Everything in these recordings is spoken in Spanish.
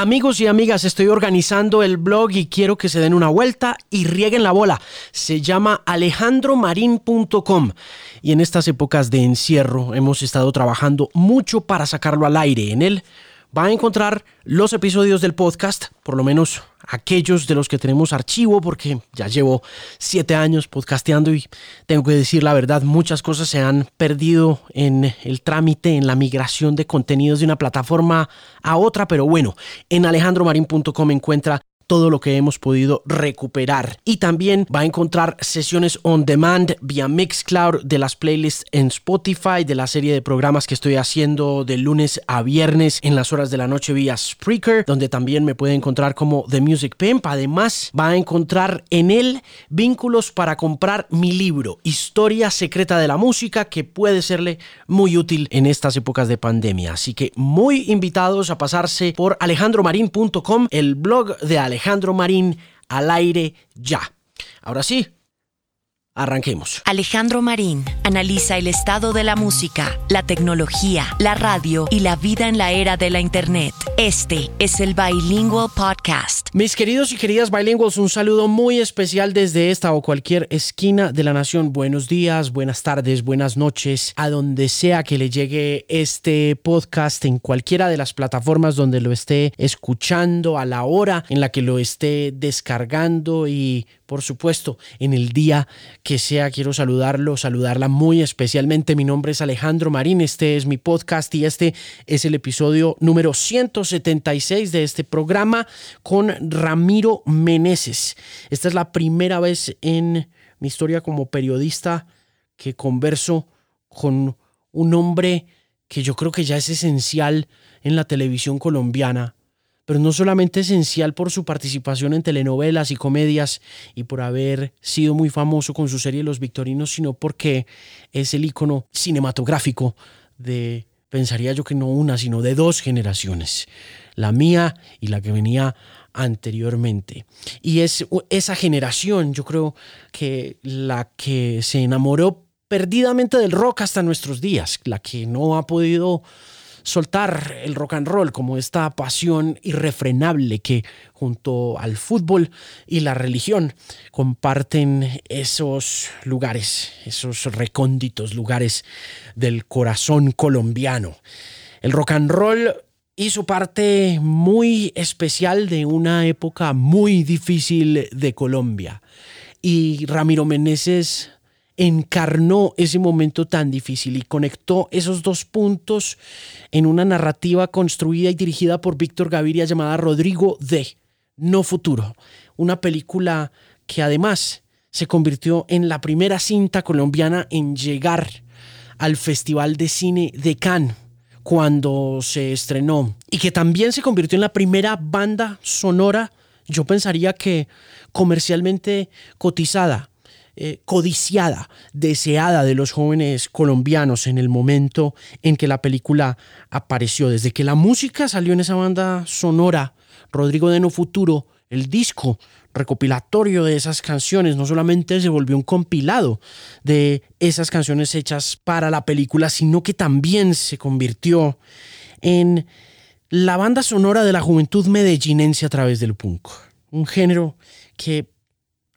Amigos y amigas, estoy organizando el blog y quiero que se den una vuelta y rieguen la bola. Se llama alejandromarin.com y en estas épocas de encierro hemos estado trabajando mucho para sacarlo al aire. En él va a encontrar los episodios del podcast, por lo menos aquellos de los que tenemos archivo, porque ya llevo siete años podcasteando y tengo que decir la verdad, muchas cosas se han perdido en el trámite, en la migración de contenidos de una plataforma a otra, pero bueno, en alejandromarin.com encuentra todo lo que hemos podido recuperar. Y también va a encontrar sesiones on demand vía Mixcloud de las playlists en Spotify, de la serie de programas que estoy haciendo de lunes a viernes en las horas de la noche vía Spreaker, donde también me puede encontrar como The Music Pimp. Además, va a encontrar en él vínculos para comprar mi libro, Historia Secreta de la Música, que puede serle muy útil en estas épocas de pandemia. Así que muy invitados a pasarse por alejandromarin.com, el blog de Alejandro Alejandro Marín al aire ya. Ahora sí, Arranquemos. Alejandro Marín analiza el estado de la música, la tecnología, la radio y la vida en la era de la Internet. Este es el Bilingual Podcast. Mis queridos y queridas bilinguals, un saludo muy especial desde esta o cualquier esquina de la nación. Buenos días, buenas tardes, buenas noches, a donde sea que le llegue este podcast en cualquiera de las plataformas donde lo esté escuchando, a la hora en la que lo esté descargando y por supuesto, en el día que sea, quiero saludarlo, saludarla muy especialmente. Mi nombre es Alejandro Marín, este es mi podcast y este es el episodio número 176 de este programa con Ramiro Meneses. Esta es la primera vez en mi historia como periodista que converso con un hombre que yo creo que ya es esencial en la televisión colombiana pero no solamente esencial por su participación en telenovelas y comedias y por haber sido muy famoso con su serie Los Victorinos, sino porque es el icono cinematográfico de, pensaría yo que no una, sino de dos generaciones, la mía y la que venía anteriormente. Y es esa generación, yo creo que la que se enamoró perdidamente del rock hasta nuestros días, la que no ha podido soltar el rock and roll como esta pasión irrefrenable que junto al fútbol y la religión comparten esos lugares, esos recónditos lugares del corazón colombiano. El rock and roll hizo parte muy especial de una época muy difícil de Colombia. Y Ramiro Meneses encarnó ese momento tan difícil y conectó esos dos puntos en una narrativa construida y dirigida por Víctor Gaviria llamada Rodrigo de No Futuro, una película que además se convirtió en la primera cinta colombiana en llegar al Festival de Cine de Cannes cuando se estrenó y que también se convirtió en la primera banda sonora, yo pensaría que comercialmente cotizada eh, codiciada, deseada de los jóvenes colombianos en el momento en que la película apareció. Desde que la música salió en esa banda sonora, Rodrigo de No Futuro, el disco recopilatorio de esas canciones, no solamente se volvió un compilado de esas canciones hechas para la película, sino que también se convirtió en la banda sonora de la juventud medellinense a través del punk. Un género que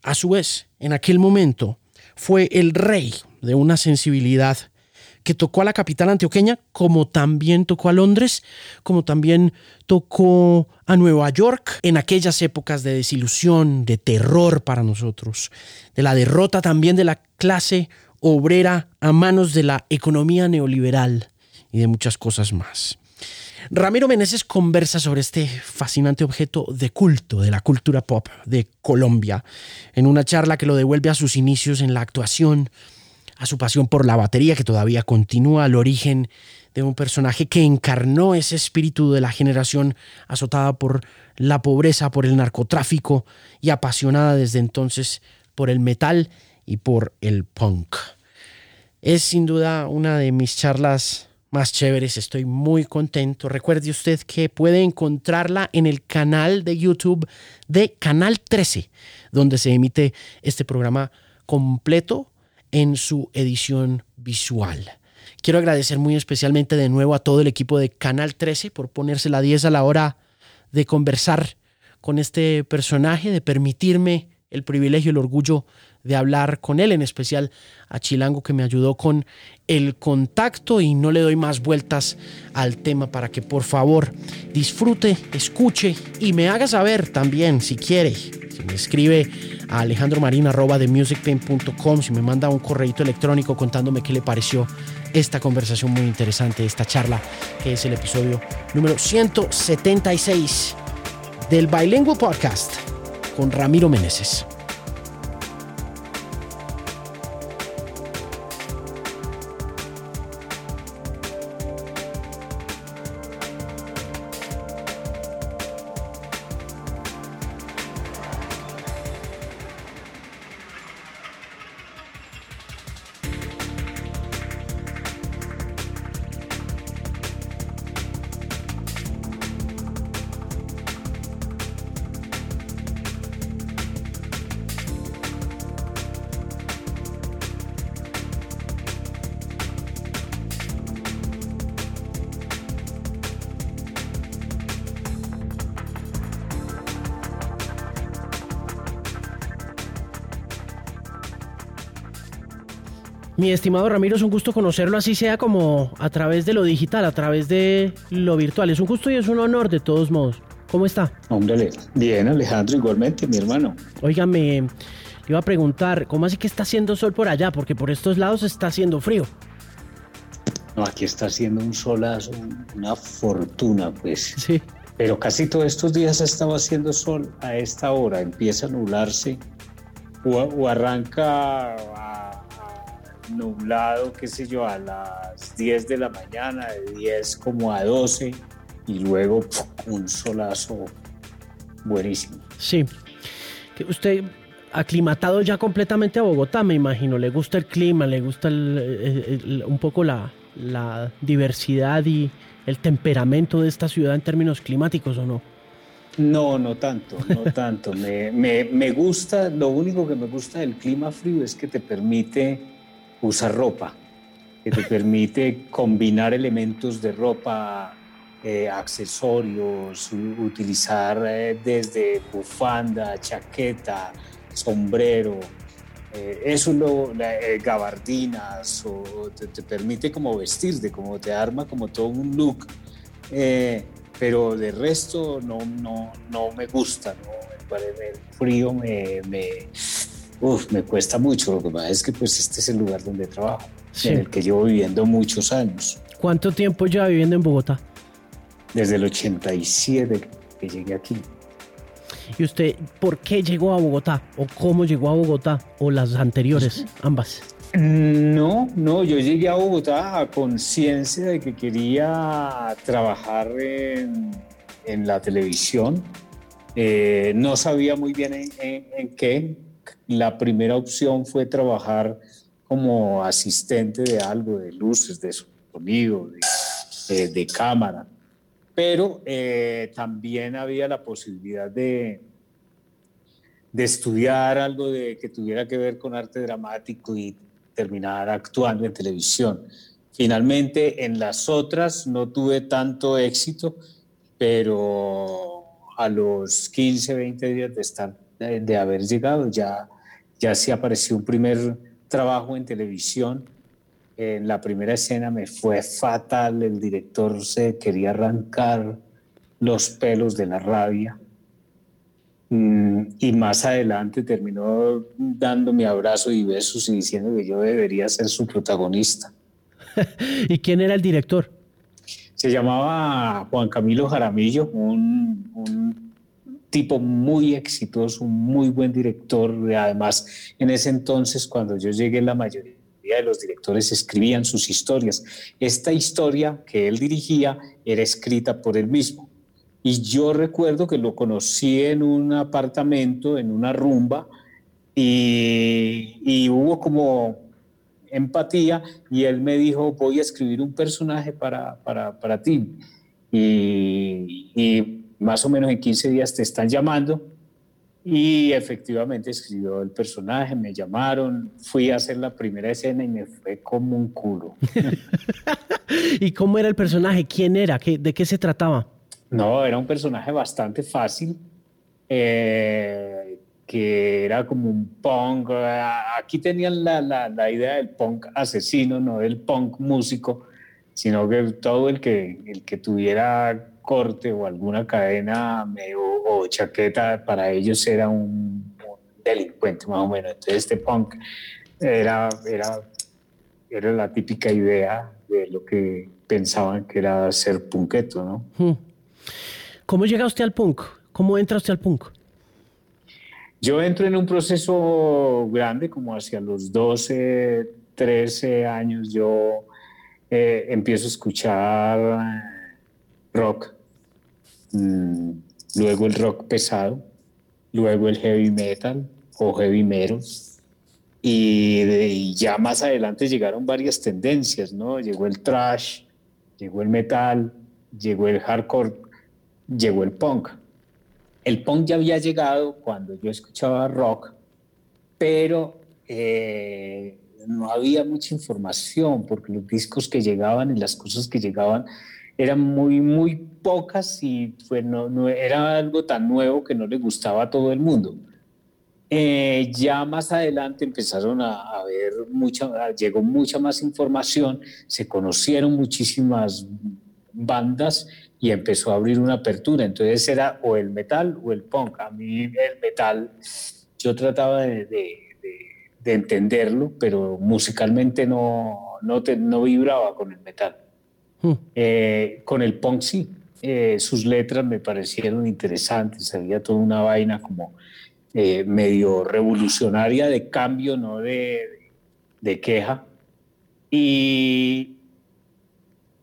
a su vez, en aquel momento, fue el rey de una sensibilidad que tocó a la capital antioqueña, como también tocó a Londres, como también tocó a Nueva York en aquellas épocas de desilusión, de terror para nosotros, de la derrota también de la clase obrera a manos de la economía neoliberal y de muchas cosas más. Ramiro Meneses conversa sobre este fascinante objeto de culto de la cultura pop de Colombia, en una charla que lo devuelve a sus inicios en la actuación, a su pasión por la batería que todavía continúa al origen de un personaje que encarnó ese espíritu de la generación azotada por la pobreza, por el narcotráfico y apasionada desde entonces por el metal y por el punk. Es sin duda una de mis charlas más chéveres. Estoy muy contento. Recuerde usted que puede encontrarla en el canal de YouTube de Canal 13, donde se emite este programa completo en su edición visual. Quiero agradecer muy especialmente de nuevo a todo el equipo de Canal 13 por ponerse la 10 a la hora de conversar con este personaje, de permitirme el privilegio, el orgullo de hablar con él, en especial a Chilango que me ayudó con el contacto y no le doy más vueltas al tema para que por favor disfrute, escuche y me haga saber también si quiere, si me escribe a alejandromarina.com, si me manda un correo electrónico contándome qué le pareció esta conversación muy interesante, esta charla que es el episodio número 176 del Bilingual Podcast con Ramiro Meneses. Mi estimado Ramiro, es un gusto conocerlo así sea como a través de lo digital, a través de lo virtual. Es un gusto y es un honor de todos modos. ¿Cómo está? Hombre, bien Alejandro, igualmente, mi hermano. Óigame, iba a preguntar, ¿cómo así que está haciendo sol por allá? Porque por estos lados está haciendo frío. No, aquí está haciendo un solazo, una fortuna, pues. Sí. Pero casi todos estos días ha estado haciendo sol a esta hora, empieza a nublarse o, arranca nublado, qué sé yo, a las 10 de la mañana, de 10 como a 12 y luego un solazo buenísimo. Sí. Usted aclimatado ya completamente a Bogotá, me imagino. Le gusta el clima, le gusta un poco la, diversidad y el temperamento de esta ciudad en términos climáticos, ¿o no? No, no tanto, no tanto. me, me, me, gusta, lo único que me gusta del clima frío es que te permite usar ropa, que te permite combinar elementos de ropa, eh, accesorios, utilizar eh, desde bufanda, chaqueta, sombrero, eh, eso lo, gabardinas, o te, permite como vestirte, como te arma como todo un look, pero de resto no, no, no me gusta, ¿no? el frío me Uf, me cuesta mucho. Lo que pasa es que pues este es el lugar donde trabajo, en el que llevo viviendo muchos años. ¿Cuánto tiempo lleva viviendo en Bogotá? Desde el 87 que llegué aquí. ¿Y usted por qué llegó a Bogotá? ¿O cómo llegó a Bogotá? ¿O las anteriores, ambas? No, no, yo llegué a Bogotá a conciencia de que quería trabajar en, en la televisión. Eh, no sabía muy bien en, en qué, la primera opción fue trabajar como asistente de algo, de luces, de sonido, de, cámara. Pero eh, también había la posibilidad de, de estudiar algo de, que tuviera que ver con arte dramático y terminar actuando en televisión. Finalmente, en las otras no tuve tanto éxito, pero a los 15, 20 días de estar de, haber llegado, ya, ya se apareció un primer trabajo en televisión. En la primera escena me fue fatal, el director se quería arrancar los pelos de la rabia. Mm, y más adelante terminó dándome abrazos y besos y diciendo que yo debería ser su protagonista. ¿Y quién era el director? Se llamaba Juan Camilo Jaramillo, un, un tipo muy exitoso, un muy buen director. Además, en ese entonces, cuando yo llegué, la mayoría de los directores escribían sus historias. Esta historia que él dirigía era escrita por él mismo. Y yo recuerdo que lo conocí en un apartamento, en una rumba, y, hubo como empatía y él me dijo, voy a escribir un personaje para, para, para ti. Y, y más o menos en 15 días te están llamando. Y efectivamente escribió el personaje, me llamaron, fui a hacer la primera escena y me fue como un culo. ¿Y cómo era el personaje? ¿Quién era? ¿De qué se trataba? No, era un personaje bastante fácil, eh, que era como un punk. Aquí tenían la, la, la, idea del punk asesino, no del punk músico, sino que todo el que, el que tuviera corte o alguna cadena o, chaqueta, para ellos era un, delincuente más o menos. Entonces este punk era, era, era la típica idea de lo que pensaban que era ser punketo, ¿no? Hmm. ¿Cómo llega usted al punk? ¿Cómo entra usted al punk? Yo entro en un proceso grande, como hacia los 12, 13 años, yo eh, empiezo a escuchar rock, mm, luego el rock pesado, luego el heavy metal o heavy metal. Y, ya más adelante llegaron varias tendencias, ¿no? Llegó el trash, llegó el metal, llegó el hardcore, llegó el punk. El punk ya había llegado cuando yo escuchaba rock, pero eh, no había mucha información porque los discos que llegaban y las cosas que llegaban eran muy, muy pocas y fue, no, no, era algo tan nuevo que no le gustaba a todo el mundo. Eh, ya más adelante empezaron a, a ver mucha, llegó mucha más información, se conocieron muchísimas bandas y empezó a abrir una apertura. Entonces era o el metal o el punk. A mí el metal, yo trataba de de entenderlo, pero musicalmente no, no, no vibraba con el metal. Hmm. Eh, con el punk sí, eh, sus letras me parecieron interesantes, había toda una vaina como eh, medio revolucionaria de cambio, no de, de queja. Y,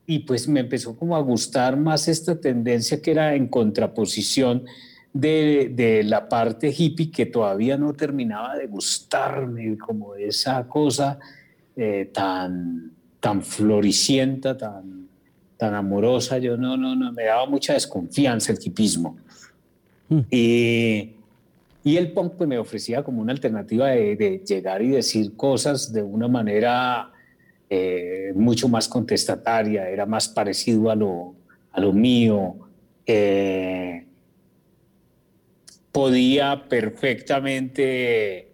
y pues me empezó como a gustar más esta tendencia que era en contraposición de, la parte hippie que todavía no terminaba de gustarme, como esa cosa eh, tan, tan floricienta, tan, tan amorosa. Yo no, no, no, me daba mucha desconfianza el hipismo. Mm. Y, y, el punk pues, me ofrecía como una alternativa de, llegar y decir cosas de una manera eh, mucho más contestataria, era más parecido a lo, a lo mío. Eh, podía perfectamente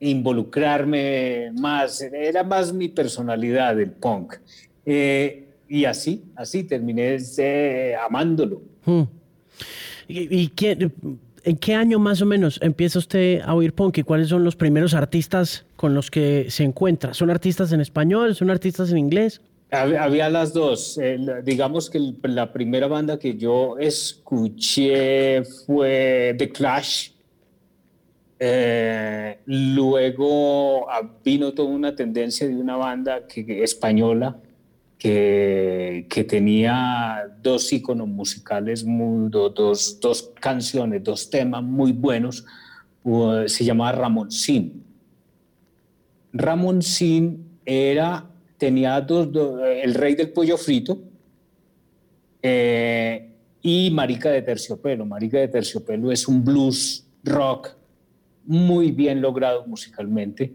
involucrarme más, era más mi personalidad el punk. Eh, y así, así terminé eh, amándolo. Hmm. ¿Y, en qué año más o menos empieza usted a oír punk y cuáles son los primeros artistas con los que se encuentra? ¿Son artistas en español? ¿Son artistas en inglés? Había las dos. Eh, digamos que la primera banda que yo escuché fue The Clash. Eh, luego ah, vino toda una tendencia de una banda que, española que, tenía dos iconos musicales, dos, dos, canciones, dos temas muy buenos. se llamaba. Ramón Sin era tenía dos, El Rey del Pollo Frito eh, y Marica de Terciopelo. Marica de Terciopelo es un blues rock muy bien logrado musicalmente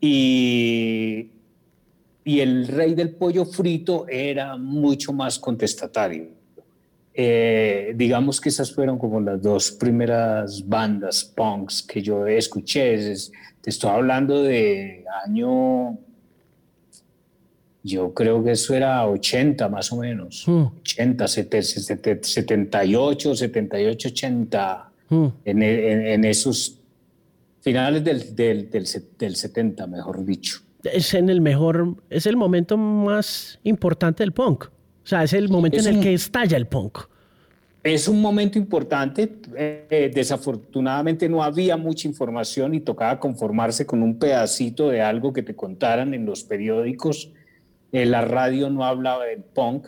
y, y El Rey del Pollo Frito era mucho más contestatario. Eh, digamos que esas fueron como las dos primeras bandas punks que yo escuché. te estoy hablando de año yo creo que eso era 80 más o menos. 80, 78, 78, 80. En, en, esos finales del, del, del, 70, mejor dicho. Es en el mejor, es el momento más importante del punk. O sea, es el momento en el que estalla el punk. Es un momento importante. Eh, desafortunadamente no había mucha información y tocaba conformarse con un pedacito de algo que te contaran en los periódicos eh, la radio no hablaba del punk,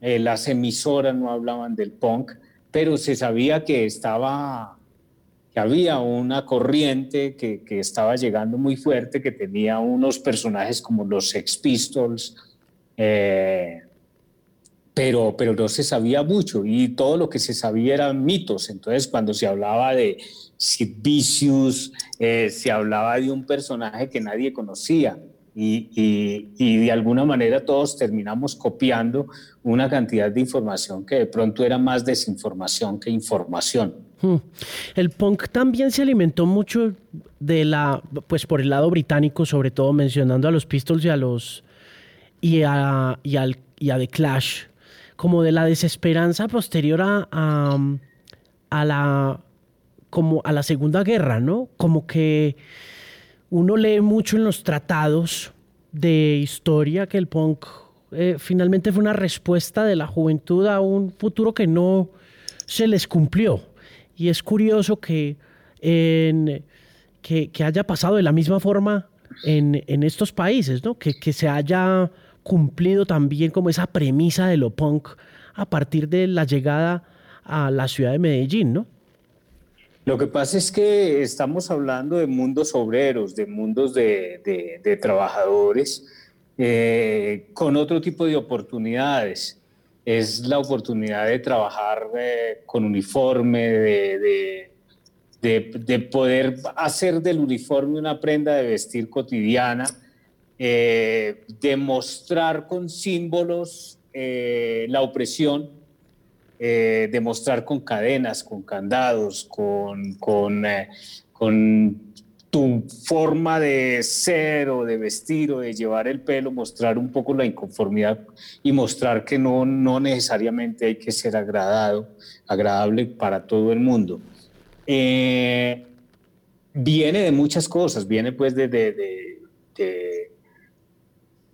eh, las emisoras no hablaban del punk, pero se sabía que estaba, que había una corriente que, estaba llegando muy fuerte, que tenía unos personajes como los Sex Pistols, eh, pero, pero no se sabía mucho y todo lo que se sabía eran mitos. Entonces, cuando se hablaba de Sid Vicious, se hablaba de un personaje que nadie conocía y, y, de alguna manera todos terminamos copiando una cantidad de información que de pronto era más desinformación que información. Hmm. El punk también se alimentó mucho de la, pues por el lado británico, sobre todo mencionando a los Pistols y a los y a, y al, y a The Clash, como de la desesperanza posterior a, a, la como a la Segunda Guerra, ¿no? Como que uno lee mucho en los tratados de historia que el punk eh, finalmente fue una respuesta de la juventud a un futuro que no se les cumplió. Y es curioso que, que, haya pasado de la misma forma en, en estos países, ¿no? que, que se haya cumplido también como esa premisa de lo punk a partir de la llegada a la ciudad de Medellín, ¿no? Lo que pasa es que estamos hablando de mundos obreros, de mundos de, trabajadores, eh, con otro tipo de oportunidades. Es la oportunidad de trabajar eh, con uniforme, de, de, poder hacer del uniforme una prenda de vestir cotidiana, eh, demostrar con símbolos la opresión eh, demostrar con cadenas, con candados, con, eh, con, tu forma de ser o de vestir o de llevar el pelo, mostrar un poco la inconformidad y mostrar que no, no necesariamente hay que ser agradado, agradable para todo el mundo. Eh, viene de muchas cosas, viene pues de, de, de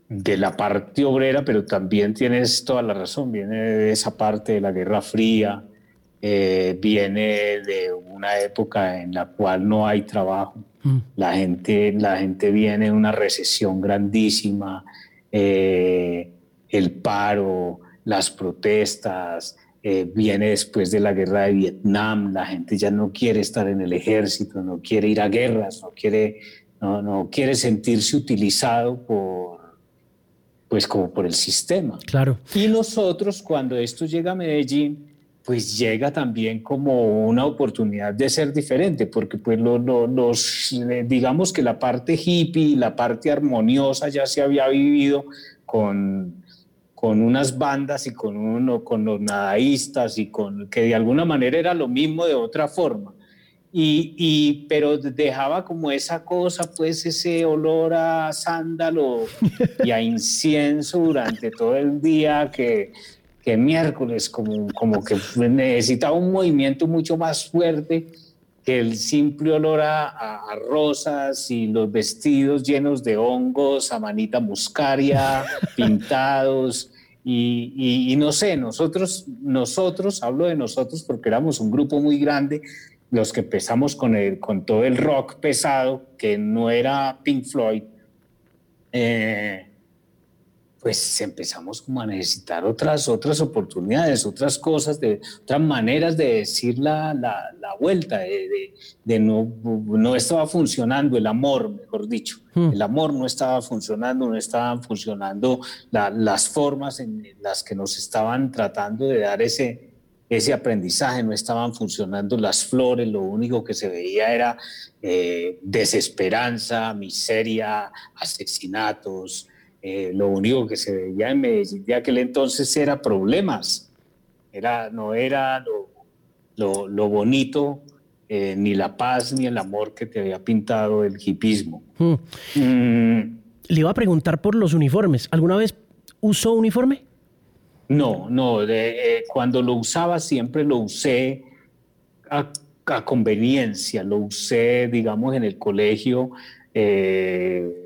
de la parte obrera, pero también tienes toda la razón, viene de esa parte de la Guerra Fría, eh, viene de una época en la cual no hay trabajo, mm. la, gente, la gente viene de una recesión grandísima, eh, el paro, las protestas, eh, viene después de la guerra de Vietnam, la gente ya no quiere estar en el ejército, no quiere ir a guerras, no quiere, no, no quiere sentirse utilizado por pues como por el sistema. Claro. Y nosotros cuando esto llega a Medellín, pues llega también como una oportunidad de ser diferente, porque pues los, eh, digamos que la parte hippie, la parte armoniosa ya se había vivido con, con unas bandas y con, uno, con los nadaístas y con que de alguna manera era lo mismo de otra forma. Y, pero dejaba como esa cosa, pues ese olor a sándalo y a incienso durante todo el día que, que miércoles, como, como que necesitaba un movimiento mucho más fuerte que el simple olor a, rosas y los vestidos llenos de hongos, a manita muscaria, pintados. Y, y, no sé, nosotros, nosotros, hablo de nosotros porque éramos un grupo muy grande, los que empezamos con, el, con todo el rock pesado, que no era Pink Floyd, eh, pues empezamos como a necesitar otras, otras oportunidades, otras cosas, de, otras maneras de decir la, la, vuelta, de, de, no, no estaba funcionando el amor, mejor dicho. Hmm. El amor no estaba funcionando, no estaban funcionando las formas en las que nos estaban tratando de dar ese, ese aprendizaje, no estaban funcionando las flores, lo único que se veía era eh, desesperanza, miseria, asesinatos, eh, lo único que se veía en Medellín de aquel entonces era problemas, era, no era lo, lo, bonito, eh, ni la paz, ni el amor que te había pintado el hipismo. Hmm. Mm. Le iba a preguntar por los uniformes, ¿alguna vez usó uniforme? No, no, eh, cuando lo usaba siempre lo usé a, conveniencia, lo usé, digamos, en el colegio. Eh,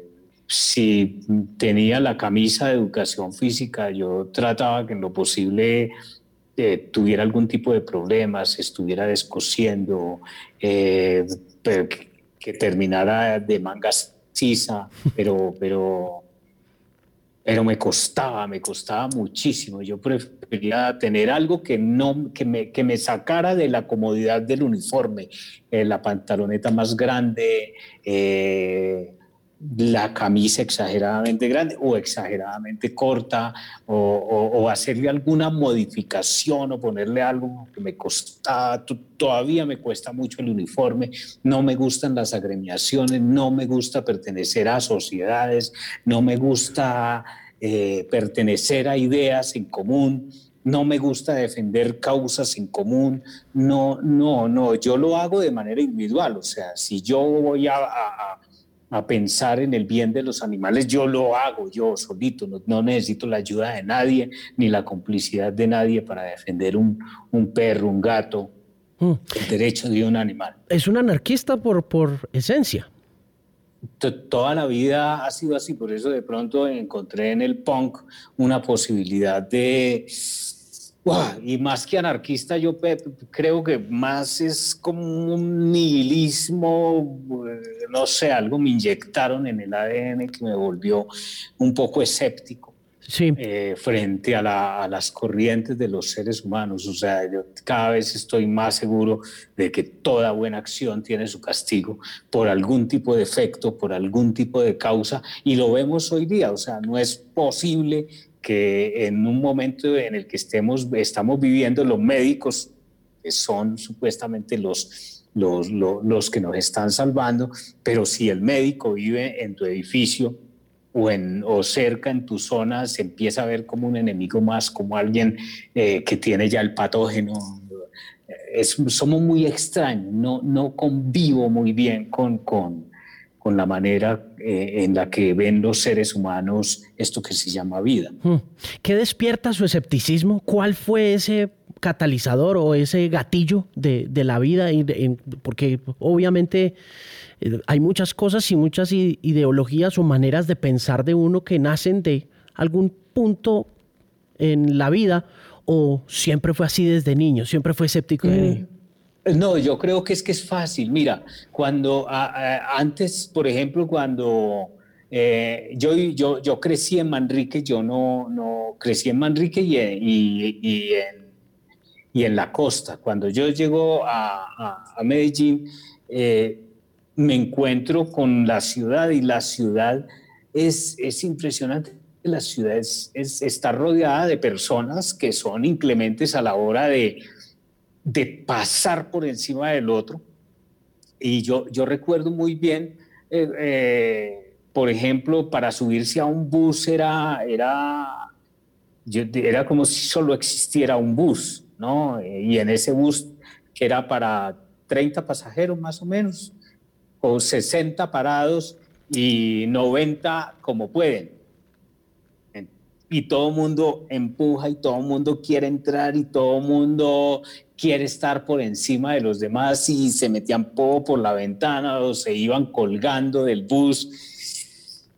si tenía la camisa de educación física, yo trataba que en lo posible eh, tuviera algún tipo de problemas, estuviera descosiendo, que, que, terminara de mangas sisa, pero, pero pero me costaba, me costaba muchísimo. Yo prefería tener algo que, no, que, me, que me sacara de la comodidad del uniforme, eh, la pantaloneta más grande, eh, la camisa exageradamente grande o exageradamente corta o, hacerle alguna modificación o ponerle algo que me costaba, todavía me cuesta mucho el uniforme, no me gustan las agremiaciones, no me gusta pertenecer a sociedades, no me gusta eh, pertenecer a ideas en común no me gusta defender causas en común, no, no, no, yo lo hago de manera individual, o sea, si yo voy a, a, pensar en el bien de los animales, yo lo hago yo solito, no, necesito la ayuda de nadie ni la complicidad de nadie para defender un, un perro, un gato, mm. el derecho de un animal. Es un anarquista por, por esencia toda la vida ha sido así, por eso de pronto encontré en el punk una posibilidad de y más que anarquista, yo creo que más es como un nihilismo, eh, no sé, algo me inyectaron en el ADN que me volvió un poco escéptico eh, frente a, las corrientes de los seres humanos. O sea, yo cada vez estoy más seguro de que toda buena acción tiene su castigo por algún tipo de efecto, por algún tipo de causa, y lo vemos hoy día. O sea, no es posible que en un momento en el que estemos, estamos viviendo, los médicos, son supuestamente los, los, los, que nos están salvando, pero si el médico vive en tu edificio o, en, o cerca en tu zona, se empieza a ver como un enemigo más, como alguien eh, que tiene ya el patógeno. Es, somos muy extraños, no, no convivo muy bien con, con, con la manera eh, en la que ven los seres humanos esto que se llama vida. Hmm. ¿Qué despierta su escepticismo? ¿Cuál fue ese catalizador o ese gatillo de, la vida? porque obviamente eh, hay muchas cosas y muchas ideologías o maneras de pensar de uno que nacen de algún punto en la vida o siempre fue así desde niño, siempre fue escéptico de mm. niño. No, yo creo que es que es fácil. Mira, cuando antes, por ejemplo, cuando eh, yo, yo, yo crecí en Manrique, yo no, no crecí en Manrique y, en, y en, la costa. Cuando yo llego a, a Medellín, eh, me encuentro con la ciudad y la ciudad es, es impresionante. La ciudad es, está rodeada de personas que son inclementes a la hora de, de pasar por encima del otro. Y yo, yo recuerdo muy bien, eh, eh, por ejemplo, para subirse a un bus era, era, era como si solo existiera un bus, ¿no? Y en ese bus, que era para 30 pasajeros más o menos, o 60 parados y 90 como pueden y todo el mundo empuja y todo el mundo quiere entrar y todo el mundo quiere estar por encima de los demás y se metían poco por la ventana o se iban colgando del bus.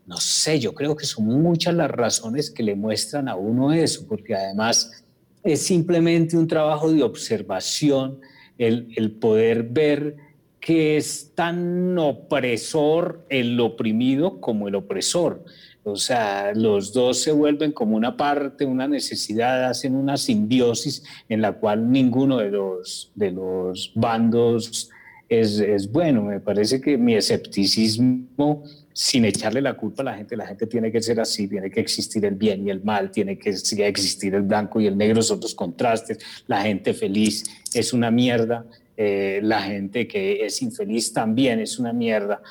No sé, yo creo que son muchas las razones que le muestran a uno eso, porque además es simplemente un trabajo de observación, el, el poder ver que es tan opresor el oprimido como el opresor. O sea, los dos se vuelven como una parte, una necesidad, hacen una simbiosis en la cual ninguno de los, de los bandos es, es bueno. Me parece que mi escepticismo, sin echarle la culpa a la gente, la gente tiene que ser así, tiene que existir el bien y el mal, tiene que existir el blanco y el negro, son dos contrastes. La gente feliz es una mierda, eh, la gente que es infeliz también es una mierda.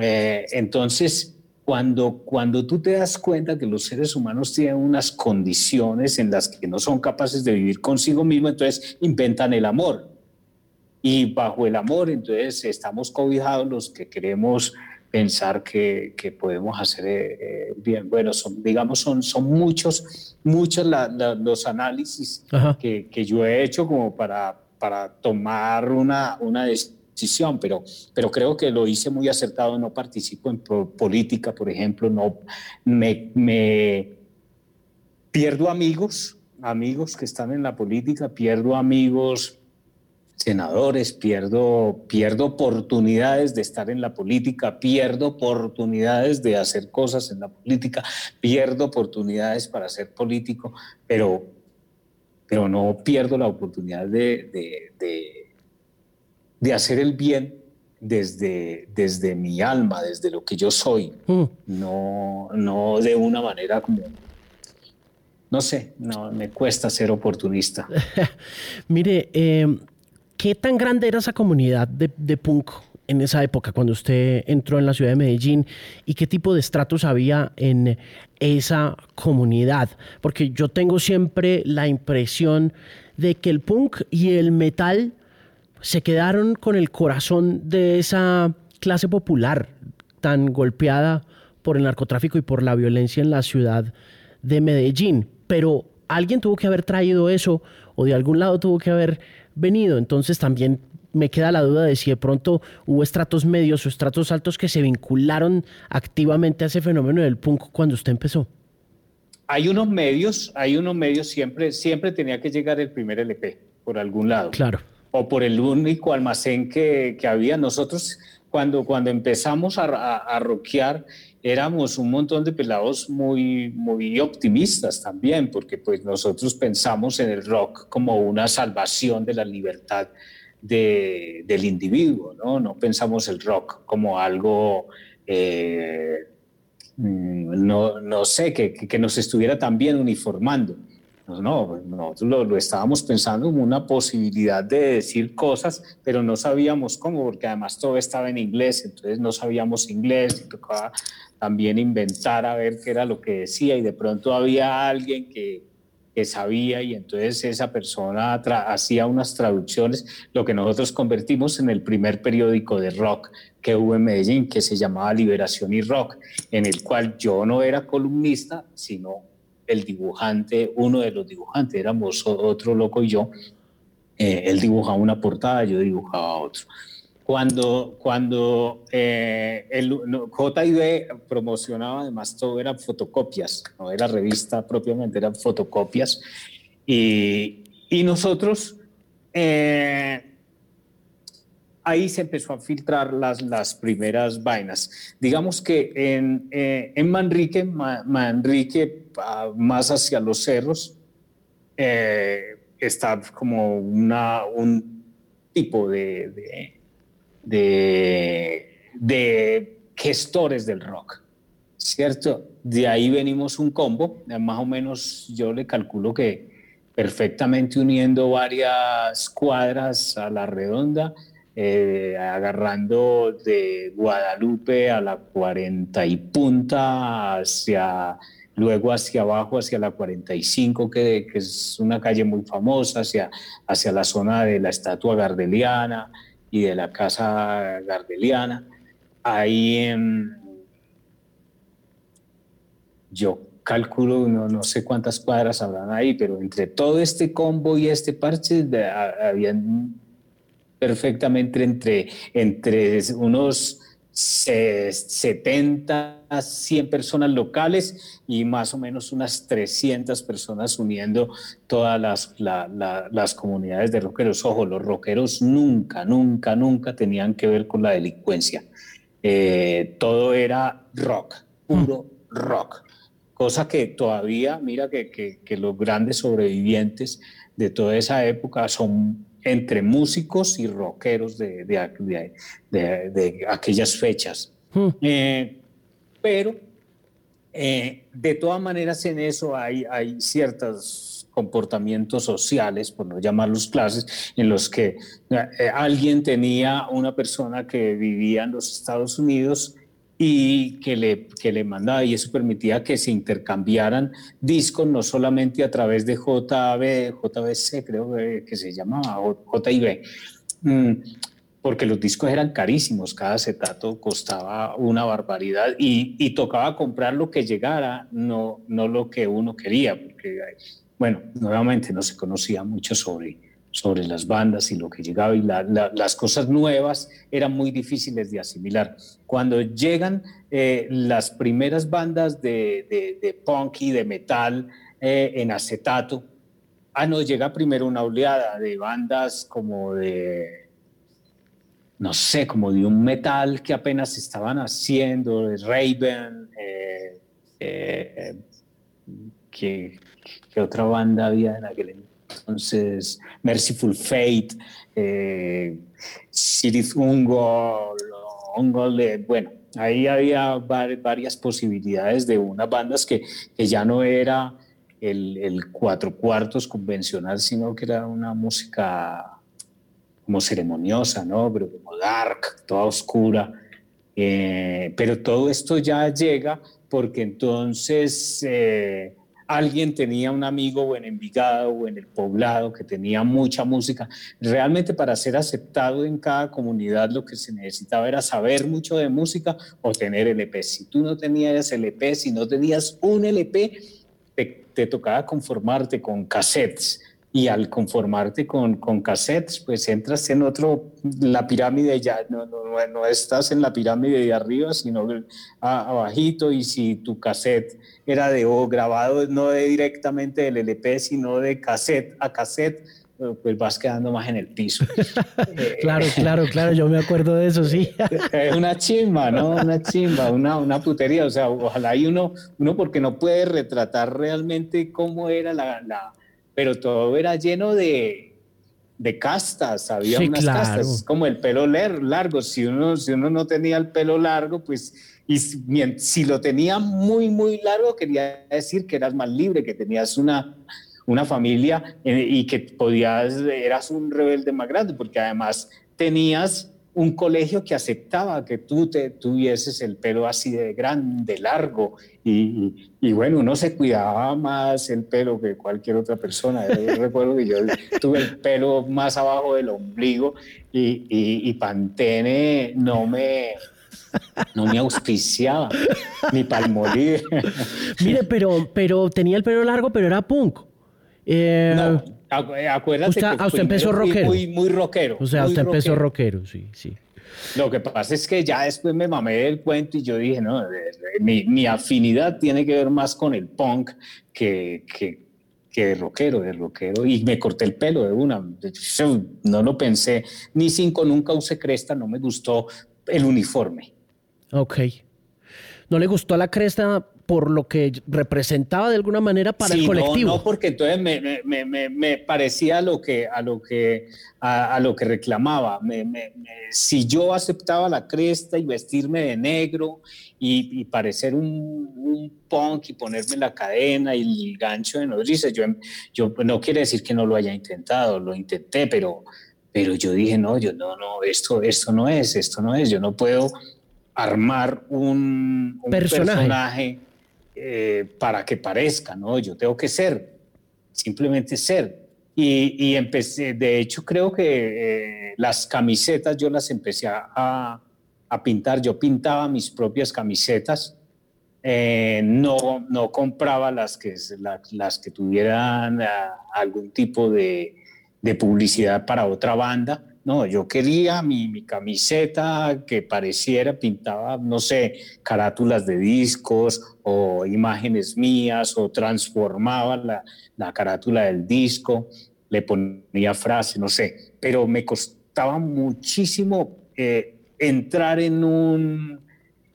Eh, entonces, cuando, cuando tú te das cuenta que los seres humanos tienen unas condiciones en las que no son capaces de vivir consigo mismos, entonces inventan el amor. Y bajo el amor, entonces estamos cobijados los que queremos pensar que, que podemos hacer eh, eh, bien. Bueno, son, digamos, son, son muchos, muchos los análisis que, que, yo he hecho como para, para tomar una, una decisión pero, pero creo que lo hice muy acertado, no participo en política, por ejemplo, no me, me pierdo amigos, amigos que están en la política, pierdo amigos senadores, pierdo, pierdo oportunidades de estar en la política, pierdo oportunidades de hacer cosas en la política, pierdo oportunidades para ser político, pero, pero no pierdo la oportunidad de, de de hacer el bien desde, desde mi alma, desde lo que yo soy, mm. no, no de una manera como, no sé, no, me cuesta ser oportunista. Mire, eh, ¿qué tan grande era esa comunidad de, de, punk en esa época, cuando usted entró en la ciudad de Medellín? ¿Y qué tipo de estratos había en esa comunidad? Porque yo tengo siempre la impresión de que el punk y el metal se quedaron con el corazón de esa clase popular tan golpeada por el narcotráfico y por la violencia en la ciudad de Medellín. Pero alguien tuvo que haber traído eso o de algún lado tuvo que haber venido. Entonces también me queda la duda de si de pronto hubo estratos medios o estratos altos que se vincularon activamente a ese fenómeno del punk cuando usted empezó. Hay unos medios, hay unos medios siempre, siempre tenía que llegar el primer LP por algún lado. Claro o por el único almacén que, que había. Nosotros cuando, cuando empezamos a, a, rockear éramos un montón de pelados muy, muy optimistas también, porque pues nosotros pensamos en el rock como una salvación de la libertad de, del individuo, ¿no? No pensamos el rock como algo... Eh, mm, no, no sé, que, que, nos estuviera también uniformando. No, nosotros lo, estábamos pensando como una posibilidad de decir cosas, pero no sabíamos cómo, porque además todo estaba en inglés, entonces no sabíamos inglés y tocaba también inventar a ver qué era lo que decía y de pronto había alguien que, que sabía y entonces esa persona hacía unas traducciones, lo que nosotros convertimos en el primer periódico de rock que hubo en Medellín, que se llamaba Liberación y Rock, en el cual yo no era columnista, sino el dibujante, uno de los dibujantes, éramos otro loco y yo, eh, él dibujaba una portada, yo dibujaba otro. Cuando, cuando eh, el JIB promocionaba, además todo eran fotocopias, no era revista propiamente, eran fotocopias. Y, y nosotros eh, ahí se empezó a filtrar las, las primeras vainas. Digamos que en, eh, en Manrique, Manrique, más hacia los cerros, eh, está como una, un tipo de, de, de, gestores del rock, ¿cierto? De ahí venimos un combo, más o menos yo le calculo que perfectamente uniendo varias cuadras a la redonda, eh, agarrando de Guadalupe a la 40 y punta, hacia, luego hacia abajo, hacia la 45, que, que es una calle muy famosa, hacia, hacia la zona de la estatua gardeliana y de la casa gardeliana. Ahí en, yo calculo, no, no, sé cuántas cuadras habrán ahí, pero entre todo este combo y este parche habían perfectamente entre, entre unos 70, 100 personas locales y más o menos unas 300 personas uniendo todas las, las comunidades de rockeros. Ojo, los rockeros nunca, nunca, nunca tenían que ver con la delincuencia. Eh, todo era rock, puro rock. Cosa que todavía, mira que, que los grandes sobrevivientes de toda esa época son entre músicos y rockeros de, de, aquellas fechas. Hmm. Eh, pero eh, de todas maneras en eso hay, hay ciertos comportamientos sociales, por no llamarlos clases, en los que eh, alguien tenía una persona que vivía en los Estados Unidos y que le, que le mandaba y eso permitía que se intercambiaran discos no solamente a través de JB, JBC creo que se llamaba, JIB, mm, porque los discos eran carísimos, cada acetato costaba una barbaridad y, y, tocaba comprar lo que llegara, no, no lo que uno quería, porque, bueno, nuevamente no se conocía mucho sobre sobre las bandas y lo que llegaba y las cosas nuevas eran muy difíciles de asimilar. Cuando llegan eh, las primeras bandas de, de, punk y de metal eh, en acetato, ah, nos llega primero una oleada de bandas como de, no sé, como de un metal que apenas estaban haciendo, de Raven, eh, que, otra banda había en aquel entonces Merciful Fate, eh, Ungo, jungle, bueno, ahí había varias posibilidades de unas bandas que, que ya no era el, el, cuatro cuartos convencional, sino que era una música como ceremoniosa, ¿no? Pero como dark, toda oscura. Eh, pero todo esto ya llega porque entonces eh, alguien tenía un amigo o en Envigado o en el poblado que tenía mucha música. Realmente para ser aceptado en cada comunidad lo que se necesitaba era saber mucho de música o tener LP. Si tú no tenías LP, si no tenías un LP, te, te tocaba conformarte con cassettes y al conformarte con, con, cassettes, pues entras en otro, la pirámide ya, no, no, no estás en la pirámide de arriba, sino abajito, y si tu cassette era de o grabado no de directamente del LP, sino de cassette a cassette, pues vas quedando más en el piso. claro, claro, claro, yo me acuerdo de eso, sí. es una chimba, ¿no? Una chimba, una, una putería, o sea, ojalá hay uno, uno porque no puede retratar realmente cómo era la, la pero todo era lleno de, de castas, había unas castas, como el pelo largo, si uno, si uno no tenía el pelo largo, pues, y si, lo tenía muy, muy largo, quería decir que eras más libre, que tenías una, una familia eh, y que podías, eras un rebelde más grande, porque además tenías un colegio que aceptaba que tú te, tuvieses el pelo así de grande, largo, y, y, bueno, uno se cuidaba más el pelo que cualquier otra persona. Yo recuerdo que yo tuve el pelo más abajo del ombligo y, y, Pantene no me, no me auspiciaba, ni palmolive. Mire, pero, pero tenía el pelo largo, pero era punk. Eh, no, acuérdate usted, que usted empezó rockero. Muy, muy rockero. O sea, usted empezó rockero, sí, sí. Lo que pasa es que ya después me mamé el cuento y yo dije, no, mi, mi afinidad tiene que ver más con el punk que, que, que de rockero, de rockero. Y me corté el pelo de una. No lo pensé. Ni cinco, nunca usé cresta, no me gustó el uniforme. Ok. ¿No le gustó la cresta por lo que representaba de alguna manera para el colectivo. No, no, porque entonces me, me, me, me, parecía a lo que, a lo que, a, lo que reclamaba. si yo aceptaba la cresta y vestirme de negro y, y parecer un, un, punk y ponerme la cadena y el gancho de nodriza, yo, yo no quiere decir que no lo haya intentado, lo intenté, pero, pero yo dije, no, yo no, no, esto, esto no es, esto no es, yo no puedo armar un, personaje eh, para que parezca, ¿no? Yo tengo que ser, simplemente ser. Y, empecé, de hecho creo que eh, las camisetas yo las empecé a, a, pintar, yo pintaba mis propias camisetas, eh, no, no compraba las que, las que tuvieran algún tipo de, de publicidad para otra banda, no, yo quería mi, camiseta que pareciera, pintaba, no sé, carátulas de discos o imágenes mías o transformaba la, carátula del disco, le ponía frase, no sé, pero me costaba muchísimo eh, entrar en un,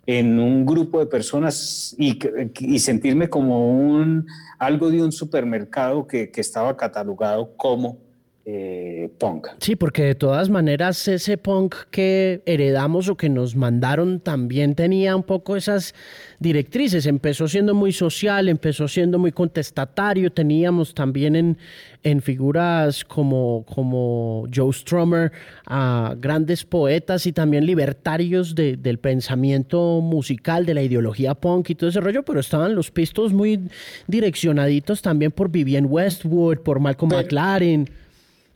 en un grupo de personas y, y, sentirme como un, algo de un supermercado que, que estaba catalogado como eh, punk. Sí, porque de todas maneras ese punk que heredamos o que nos mandaron también tenía un poco esas directrices. Empezó siendo muy social, empezó siendo muy contestatario. Teníamos también en, en figuras como, como Joe Strummer a grandes poetas y también libertarios del pensamiento musical, de la ideología punk y todo ese rollo, pero estaban los pistos muy direccionaditos también por Vivienne Westwood, por Malcolm McLaren.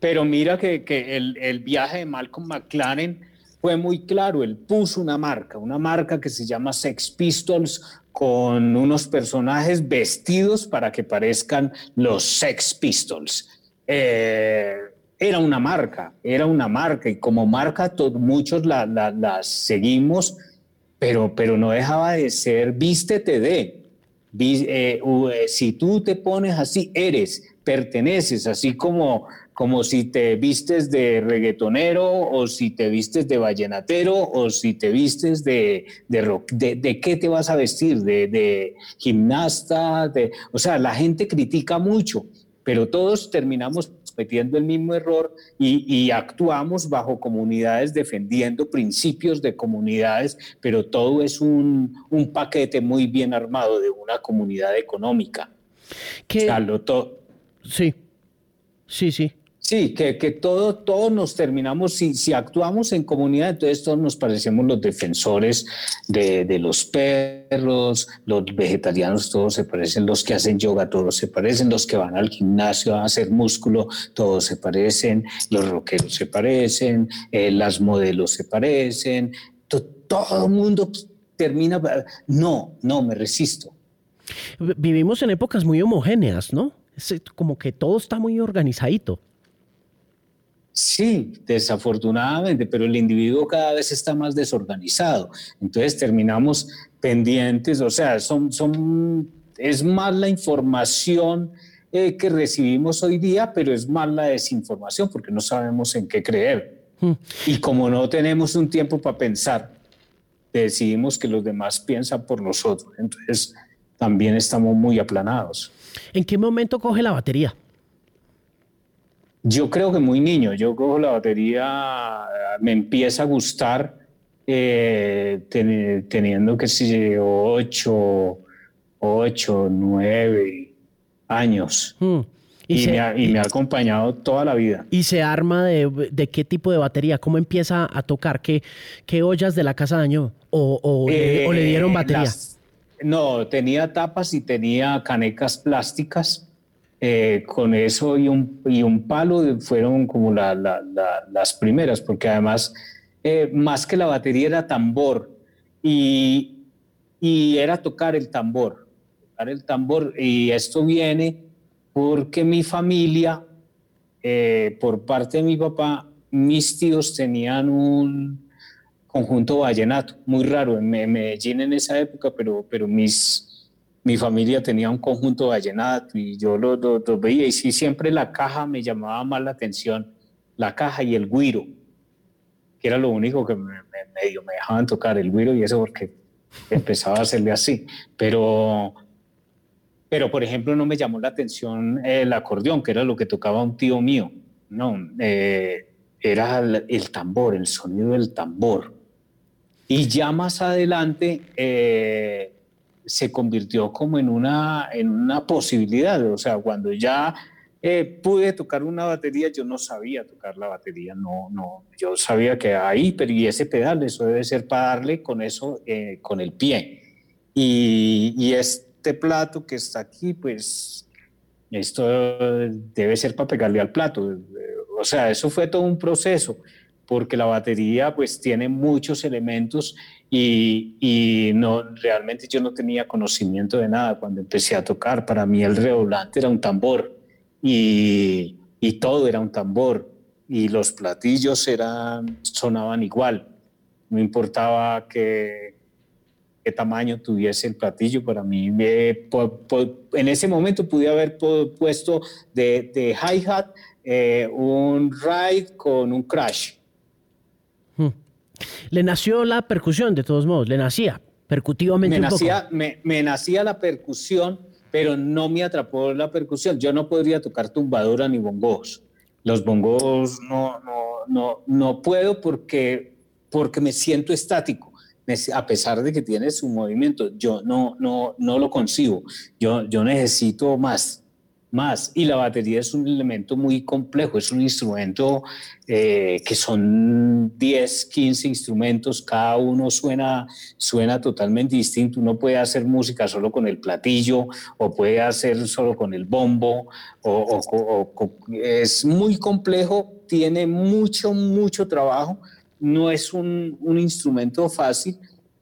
Pero mira que, el, viaje de Malcolm McLaren fue muy claro. Él puso una marca, una marca que se llama Sex Pistols, con unos personajes vestidos para que parezcan los Sex Pistols. Eh, era una marca, era una marca, y como marca muchos la, la, seguimos, pero, pero no dejaba de ser vístete de. Eh, eh, si tú te pones así, eres, perteneces, así como como si te vistes de reggaetonero o si te vistes de vallenatero o si te vistes de, de rock. De, qué te vas a vestir? ¿De, de gimnasta? De, o sea, la gente critica mucho, pero todos terminamos cometiendo el mismo error y, actuamos bajo comunidades defendiendo principios de comunidades, pero todo es un, paquete muy bien armado de una comunidad económica. Que, sí, sí, sí. Sí, que, que todo, todos nos terminamos, si, si actuamos en comunidad, entonces todos nos parecemos los defensores de, de, los perros, los vegetarianos todos se parecen, los que hacen yoga todos se parecen, los que van al gimnasio a hacer músculo todos se parecen, los rockeros se parecen, eh, las modelos se parecen, todo el mundo termina... No, no, me resisto. Vivimos en épocas muy homogéneas, ¿no? Como que todo está muy organizadito. Sí, desafortunadamente, pero el individuo cada vez está más desorganizado. Entonces terminamos pendientes, o sea, son, son, es más la información eh, que recibimos hoy día, pero es más la desinformación porque no sabemos en qué creer. Hmm. Y como no tenemos un tiempo para pensar, decidimos que los demás piensan por nosotros. Entonces también estamos muy aplanados. ¿En qué momento coge la batería? Yo creo que muy niño, yo cojo la batería, me empieza a gustar eh, teniendo que ser ocho, ocho, nueve años. Hmm. Y, me ha, acompañado toda la vida. ¿Y se arma de, qué tipo de batería? ¿Cómo empieza a tocar? ¿Qué, qué ollas de la casa dañó? ¿O, le, le, dieron eh, batería? No, tenía tapas y tenía canecas plásticas eh, con eso y un, y un palo fueron como las primeras, porque además, eh, más que la batería era tambor y, y era tocar el tambor, tocar el tambor. Y esto viene porque mi familia, eh, por parte de mi papá, mis tíos tenían un conjunto vallenato, muy raro en Medellín en esa época, pero, pero mis mi familia tenía un conjunto vallenato y yo lo, veía y sí, siempre la caja me llamaba más la atención, la caja y el guiro, que era lo único que me, medio me dejaban tocar el guiro y eso porque empezaba a hacerle así, pero, pero por ejemplo no me llamó la atención el acordeón, que era lo que tocaba un tío mío, no, eh, era el, tambor, el sonido del tambor. Y ya más adelante... Eh, se convirtió como en una, en una posibilidad. O sea, cuando ya eh, pude tocar una batería, yo no sabía tocar la batería, no, no, yo sabía que ahí, pero y ese pedal, eso debe ser para darle con eso, eh, con el pie. Y, y, este plato que está aquí, pues esto debe ser para pegarle al plato. O sea, eso fue todo un proceso, porque la batería pues tiene muchos elementos y, no, realmente yo no tenía conocimiento de nada cuando empecé a tocar. Para mí el redoblante era un tambor y, y todo era un tambor y los platillos eran, sonaban igual. No importaba qué, qué tamaño tuviese el platillo, para mí me, en ese momento pude haber puesto de, de hi-hat eh, un ride con un crash le nació la percusión, de todos modos, le nacía percutivamente. Me, nacía, Me, nacía la percusión, pero no me atrapó la percusión. Yo no podría tocar tumbadora ni bongos. Los bongos no, no, no, no puedo porque, porque me siento estático. A pesar de que tiene su movimiento, yo no, no, no lo concibo. Yo, yo necesito más más. Y la batería es un elemento muy complejo, es un instrumento eh, que son 10, 15 instrumentos, cada uno suena, suena totalmente distinto. Uno puede hacer música solo con el platillo o puede hacer solo con el bombo, o, es muy complejo, tiene mucho, mucho trabajo, no es un, un instrumento fácil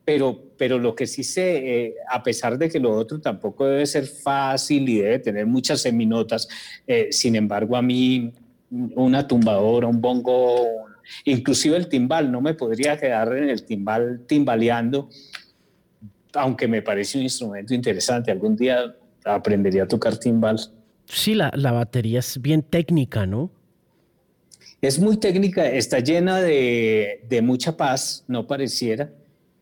pero, pero lo que sí sé, eh, a pesar de que lo otro tampoco debe ser fácil y debe tener muchas seminotas, eh, sin embargo a mí una tumbadora, un bongo, inclusive el timbal, no me podría quedar en el timbal timbaleando, aunque me parece un instrumento interesante. Algún día aprendería a tocar timbal. Sí, la, la batería es bien técnica, ¿no? Es muy técnica, está llena de, de mucha paz, no pareciera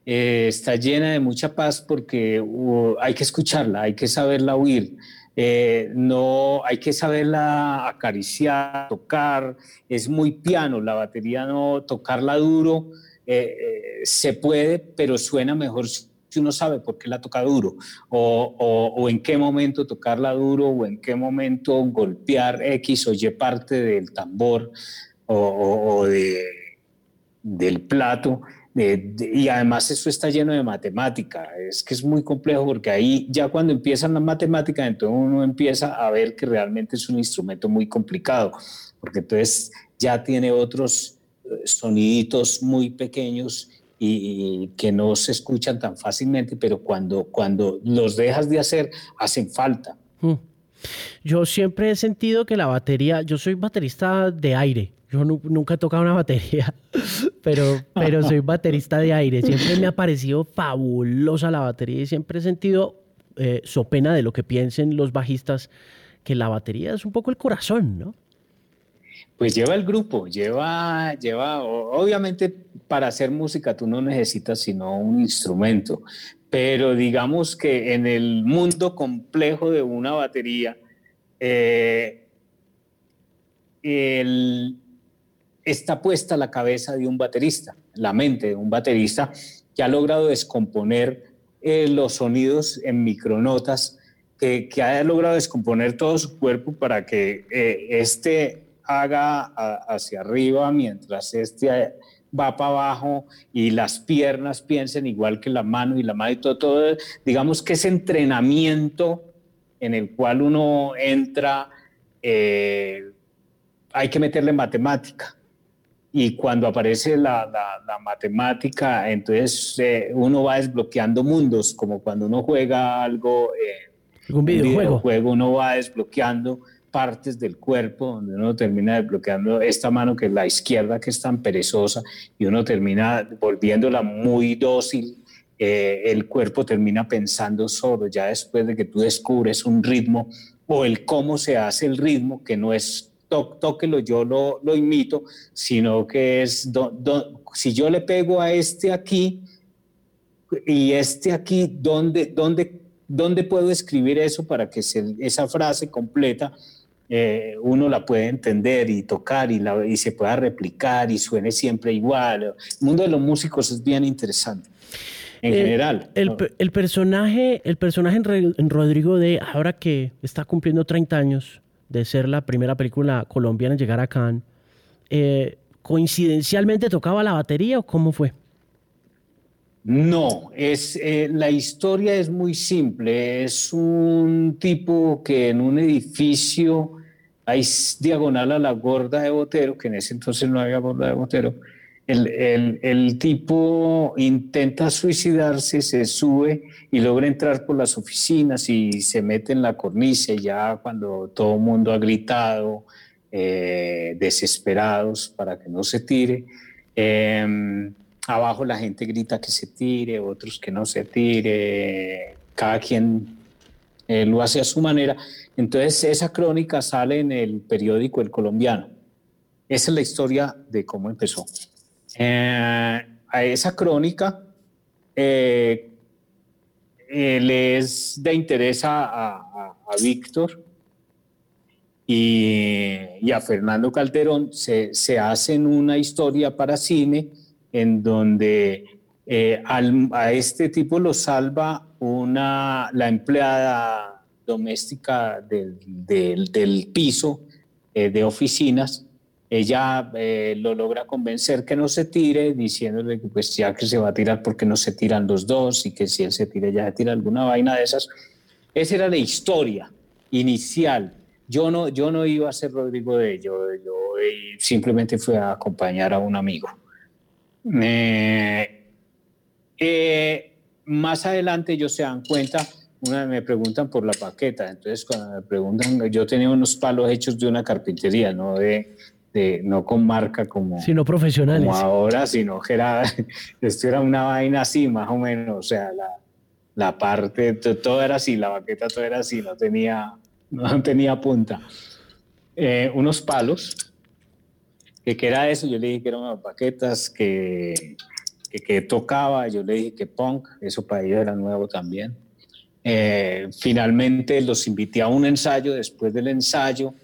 eh, está llena de mucha paz porque uh, hay que escucharla, hay que saberla oír. Eh, no hay que saberla acariciar, tocar, es muy piano, la batería no, tocarla duro eh, eh, se puede, pero suena mejor si uno sabe por qué la toca duro, o, en qué momento tocarla duro, o en qué momento golpear X o Y parte del tambor o, del plato. Y además eso está lleno de matemática, es que es muy complejo porque ahí ya cuando empiezan las matemáticas, entonces uno empieza a ver que realmente es un instrumento muy complicado, porque entonces ya tiene otros soniditos muy pequeños y, que no se escuchan tan fácilmente, pero cuando, cuando los dejas de hacer, hacen falta. Hmm. Yo siempre he sentido que la batería, yo soy baterista de aire, yo nunca he tocado una batería, pero, pero soy baterista de aire, siempre me ha parecido fabulosa la batería y siempre he sentido, eh, so pena de lo que piensen los bajistas, que la batería es un poco el corazón, ¿no? Pues lleva el grupo, lleva, lleva, obviamente para hacer música tú no necesitas sino un instrumento, pero digamos que en el mundo complejo de una batería, eh, está puesta la cabeza de un baterista, la mente de un baterista que ha logrado descomponer eh, los sonidos en micronotas, que, que, ha logrado descomponer todo su cuerpo para que eh, este haga hacia arriba mientras este va para abajo y las piernas piensen igual que la mano y la mano y todo, todo, digamos que ese entrenamiento en el cual uno entra, eh, hay que meterle matemática. Y cuando aparece la, la, matemática, entonces eh, uno va desbloqueando mundos, como cuando uno juega algo, eh, un videojuego, uno va desbloqueando partes del cuerpo donde uno termina desbloqueando esta mano que es la izquierda que es tan perezosa y uno termina volviéndola muy dócil. Eh, el cuerpo termina pensando solo ya después de que tú descubres un ritmo o el cómo se hace el ritmo, que no es tóquelo, yo lo, lo imito, sino que es si yo le pego a este aquí y este aquí, ¿dónde, dónde, dónde puedo escribir eso para que se, esa frase completa eh, uno la puede entender y tocar y, la, y se pueda replicar y suene siempre igual. El mundo de los músicos es bien interesante. En general. El, personaje, el personaje en, Rodrigo de ahora que está cumpliendo 30 años de ser la primera película colombiana en llegar a Cannes, eh, ¿coincidencialmente tocaba la batería o cómo fue? No, es, eh, la historia es muy simple. Es un tipo que en un edificio hay diagonal a la gorda de Botero, que en ese entonces no había gorda de Botero. El, tipo intenta suicidarse, se sube y logra entrar por las oficinas y se mete en la cornisa ya cuando todo el mundo ha gritado, eh, desesperados para que no se tire. Em, Abajo la gente grita que se tire, otros que no se tire, cada quien eh, lo hace a su manera. Entonces esa crónica sale en el periódico El Colombiano. Esa es la historia de cómo empezó. Eh, a esa crónica eh, les de interés a, Víctor y, a Fernando Calderón. Se, se hacen una historia para cine en donde eh, a este tipo lo salva una, la empleada doméstica del, del, piso eh, de oficinas. Ella eh, lo logra convencer que no se tire, diciéndole que pues ya que se va a tirar porque no se tiran los dos y que si él se tira ya se tira alguna vaina de esas. Esa era la historia inicial. Yo no, yo no iba a ser Rodrigo de ello, yo simplemente fui a acompañar a un amigo. Eh, más adelante ellos se dan cuenta, una, me preguntan por la paqueta, entonces cuando me preguntan, yo tenía unos palos hechos de una carpintería, no de, de no con marca como, sino profesionales. como ahora, sino que era, esto era una vaina así, más o menos, o sea, la, la parte, todo era así, la baqueta todo era así, no tenía, no tenía punta. Eh, unos palos que, era eso, yo le dije que eran unas baquetas, que, que, tocaba, yo le dije que punk, eso para ellos era nuevo también. Eh, finalmente los invité a un ensayo, después del ensayo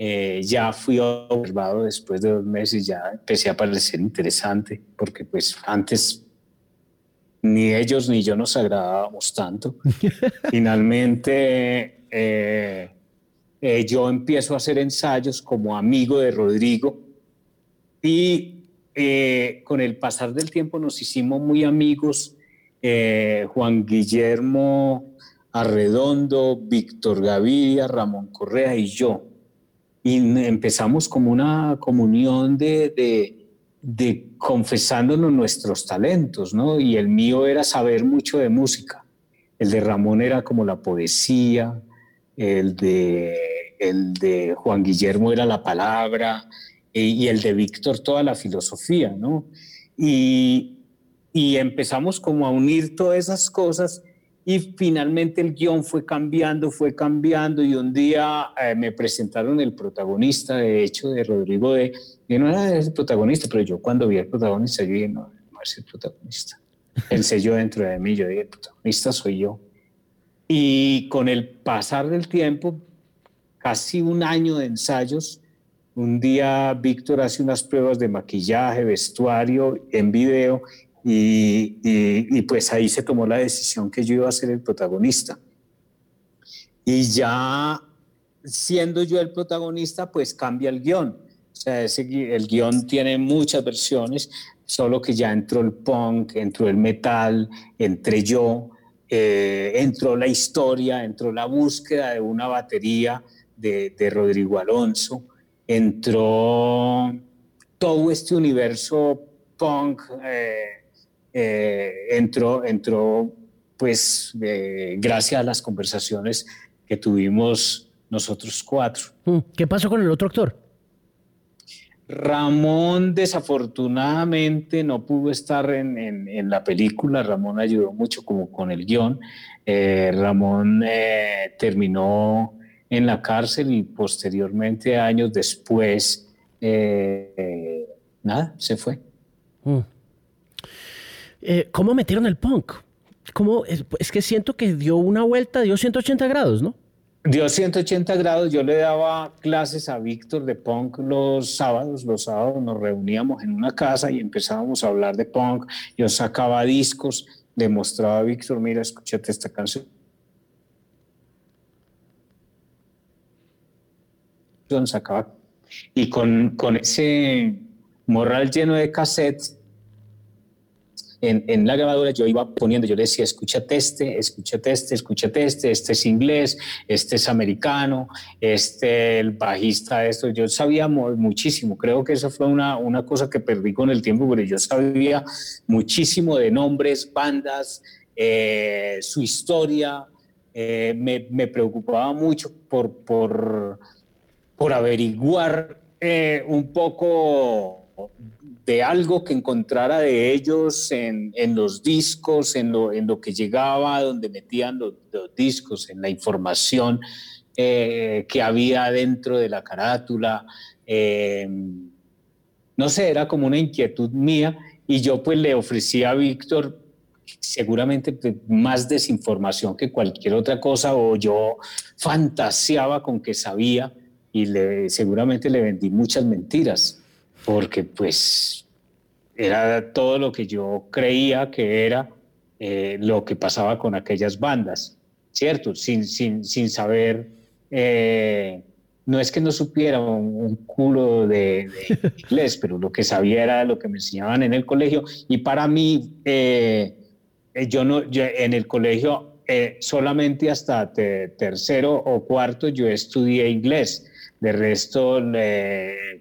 eh, ya fui observado después de dos meses, ya empecé a parecer interesante, porque pues antes ni ellos ni yo nos agradábamos tanto. Finalmente eh, yo empiezo a hacer ensayos como amigo de Rodrigo y con el pasar del tiempo nos hicimos muy amigos. Juan Guillermo Arredondo, Víctor Gaviria, Ramón Correa y yo. Y empezamos como una comunión de, de, confesándonos nuestros talentos, ¿no? Y el mío era saber mucho de música. El de Ramón era como la poesía, el de, el de Juan Guillermo era la palabra y el de Víctor toda la filosofía, ¿no? Y, y empezamos como a unir todas esas cosas y finalmente el guion fue cambiando, fue cambiando y un día eh, me presentaron el protagonista, de hecho, de Rodrigo de... Yo no era el protagonista, pero yo cuando vi al protagonista, yo dije, no, no es el protagonista. Pensé yo dentro de mí, yo dije, el protagonista soy yo. Y con el pasar del tiempo, casi un año de ensayos, un día Víctor hace unas pruebas de maquillaje, vestuario, en video, y, pues ahí se tomó la decisión que yo iba a ser el protagonista. Y ya siendo yo el protagonista, pues cambia el guion. O sea, el guion tiene muchas versiones, solo que ya entró el punk, entró el metal, entré yo, eh, entró la historia, entró la búsqueda de una batería de, de Rodrigo Alonso, entró todo este universo punk. Eh, eh, entró, entró, pues, eh, gracias a las conversaciones que tuvimos nosotros cuatro. Mm, ¿Qué pasó con el otro actor? Ramón desafortunadamente no pudo estar en, la película, Ramón ayudó mucho como con el guion, eh, Ramón terminó en la cárcel y posteriormente, años después, nada, se fue. Mm. Eh, ¿cómo metieron el punk? ¿Cómo? Es, que siento que dio una vuelta, dio 180 grados, ¿no? Dio 180 grados. Yo le daba clases a Víctor de punk los sábados. Los sábados nos reuníamos en una casa y empezábamos a hablar de punk. Yo sacaba discos, le mostraba a Víctor, mira, escúchate esta canción. Sacaba. Y con, con ese morral lleno de cassettes, en, la grabadora yo iba poniendo, yo le decía, escúchate este, escúchate este, escúchate este, este es inglés, este es americano, este, el bajista, esto, yo sabía muchísimo, creo que eso fue una, una cosa que perdí con el tiempo, pero yo sabía muchísimo de nombres, bandas, eh, su historia, eh, me, me, preocupaba mucho por, por, por averiguar eh, un poco de algo que encontrara de ellos en, los discos, en lo, en lo, que llegaba, donde metían los, discos, en la información eh, que había dentro de la carátula. Em, no sé, era como una inquietud mía y yo pues le ofrecí a Víctor seguramente pues, más desinformación que cualquier otra cosa o yo fantaseaba con que sabía y le, seguramente le vendí muchas mentiras porque pues era todo lo que yo creía que era eh, lo que pasaba con aquellas bandas, ¿cierto? Sin, sin, sin saber, eh, no es que no supiera un, culo de, inglés, pero lo que sabía era lo que me enseñaban en el colegio y para mí, eh, yo no, en el colegio solamente hasta tercero o cuarto yo estudié inglés de resto,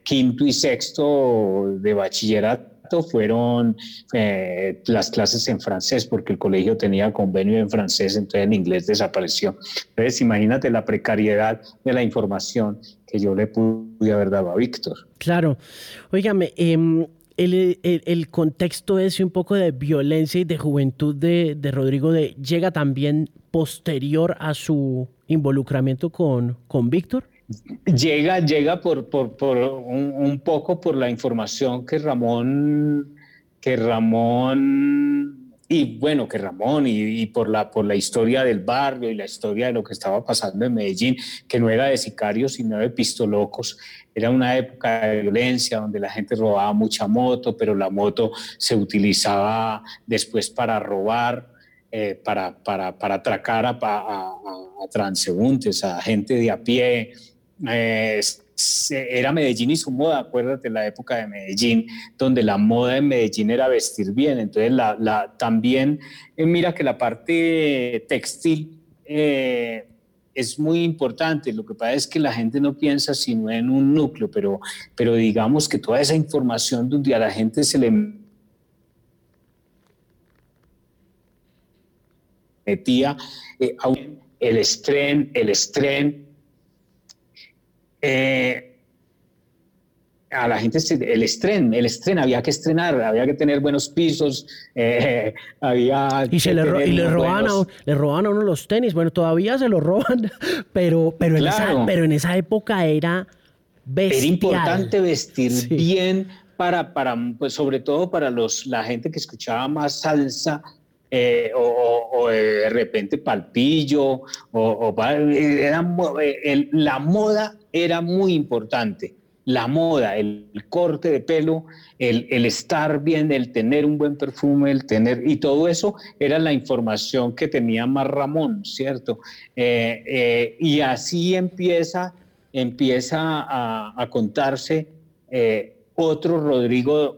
quinto y sexto de bachillerato fueron eh, las clases en francés, porque el colegio tenía convenio en francés, entonces el inglés desapareció. Entonces, imagínate la precariedad de la información que yo le pude haber dado a Víctor. Claro. Óigame, em, el, contexto ese un poco de violencia y de juventud de, de Rodrigo de, llega también posterior a su involucramiento con, con Víctor? Llega, llega por, por, un, poco por la información que Ramón, que Ramón y bueno, que Ramón y, por, la, por la historia del barrio y la historia de lo que estaba pasando en Medellín, que no era de sicarios, sino de pistolocos, era una época de violencia donde la gente robaba mucha moto, pero la moto se utilizaba después para robar, eh, para, para, para, atracar a, a, transeúntes, a gente de a pie. Eh, era Medellín y su moda, acuérdate la época de Medellín, donde la moda en Medellín era vestir bien, entonces también, eh, mira que la parte textil eh, es muy importante, lo que pasa es que la gente no piensa sino en un núcleo, pero, pero digamos que toda esa información donde a la gente se le metía eh, el estrén, el estrén, eh, a la gente el estreno, el estreno, había que estrenar, había que tener buenos pisos, eh, había y se le, y le roban, a, le roban a uno los tenis, bueno, todavía se los roban, pero, pero, en, esa, pero en esa época era bestial. Era importante vestir bien para, para pues, sobre todo para los, la gente que escuchaba más salsa, eh, o, de repente palpillo, o, era, la moda era muy importante. La moda, el, corte de pelo, el, el, estar bien, el tener un buen perfume, el tener, y todo eso era la información que tenía más Ramón, ¿cierto? Eh, eh, y así empieza, empieza a, contarse eh, otro Rodrigo,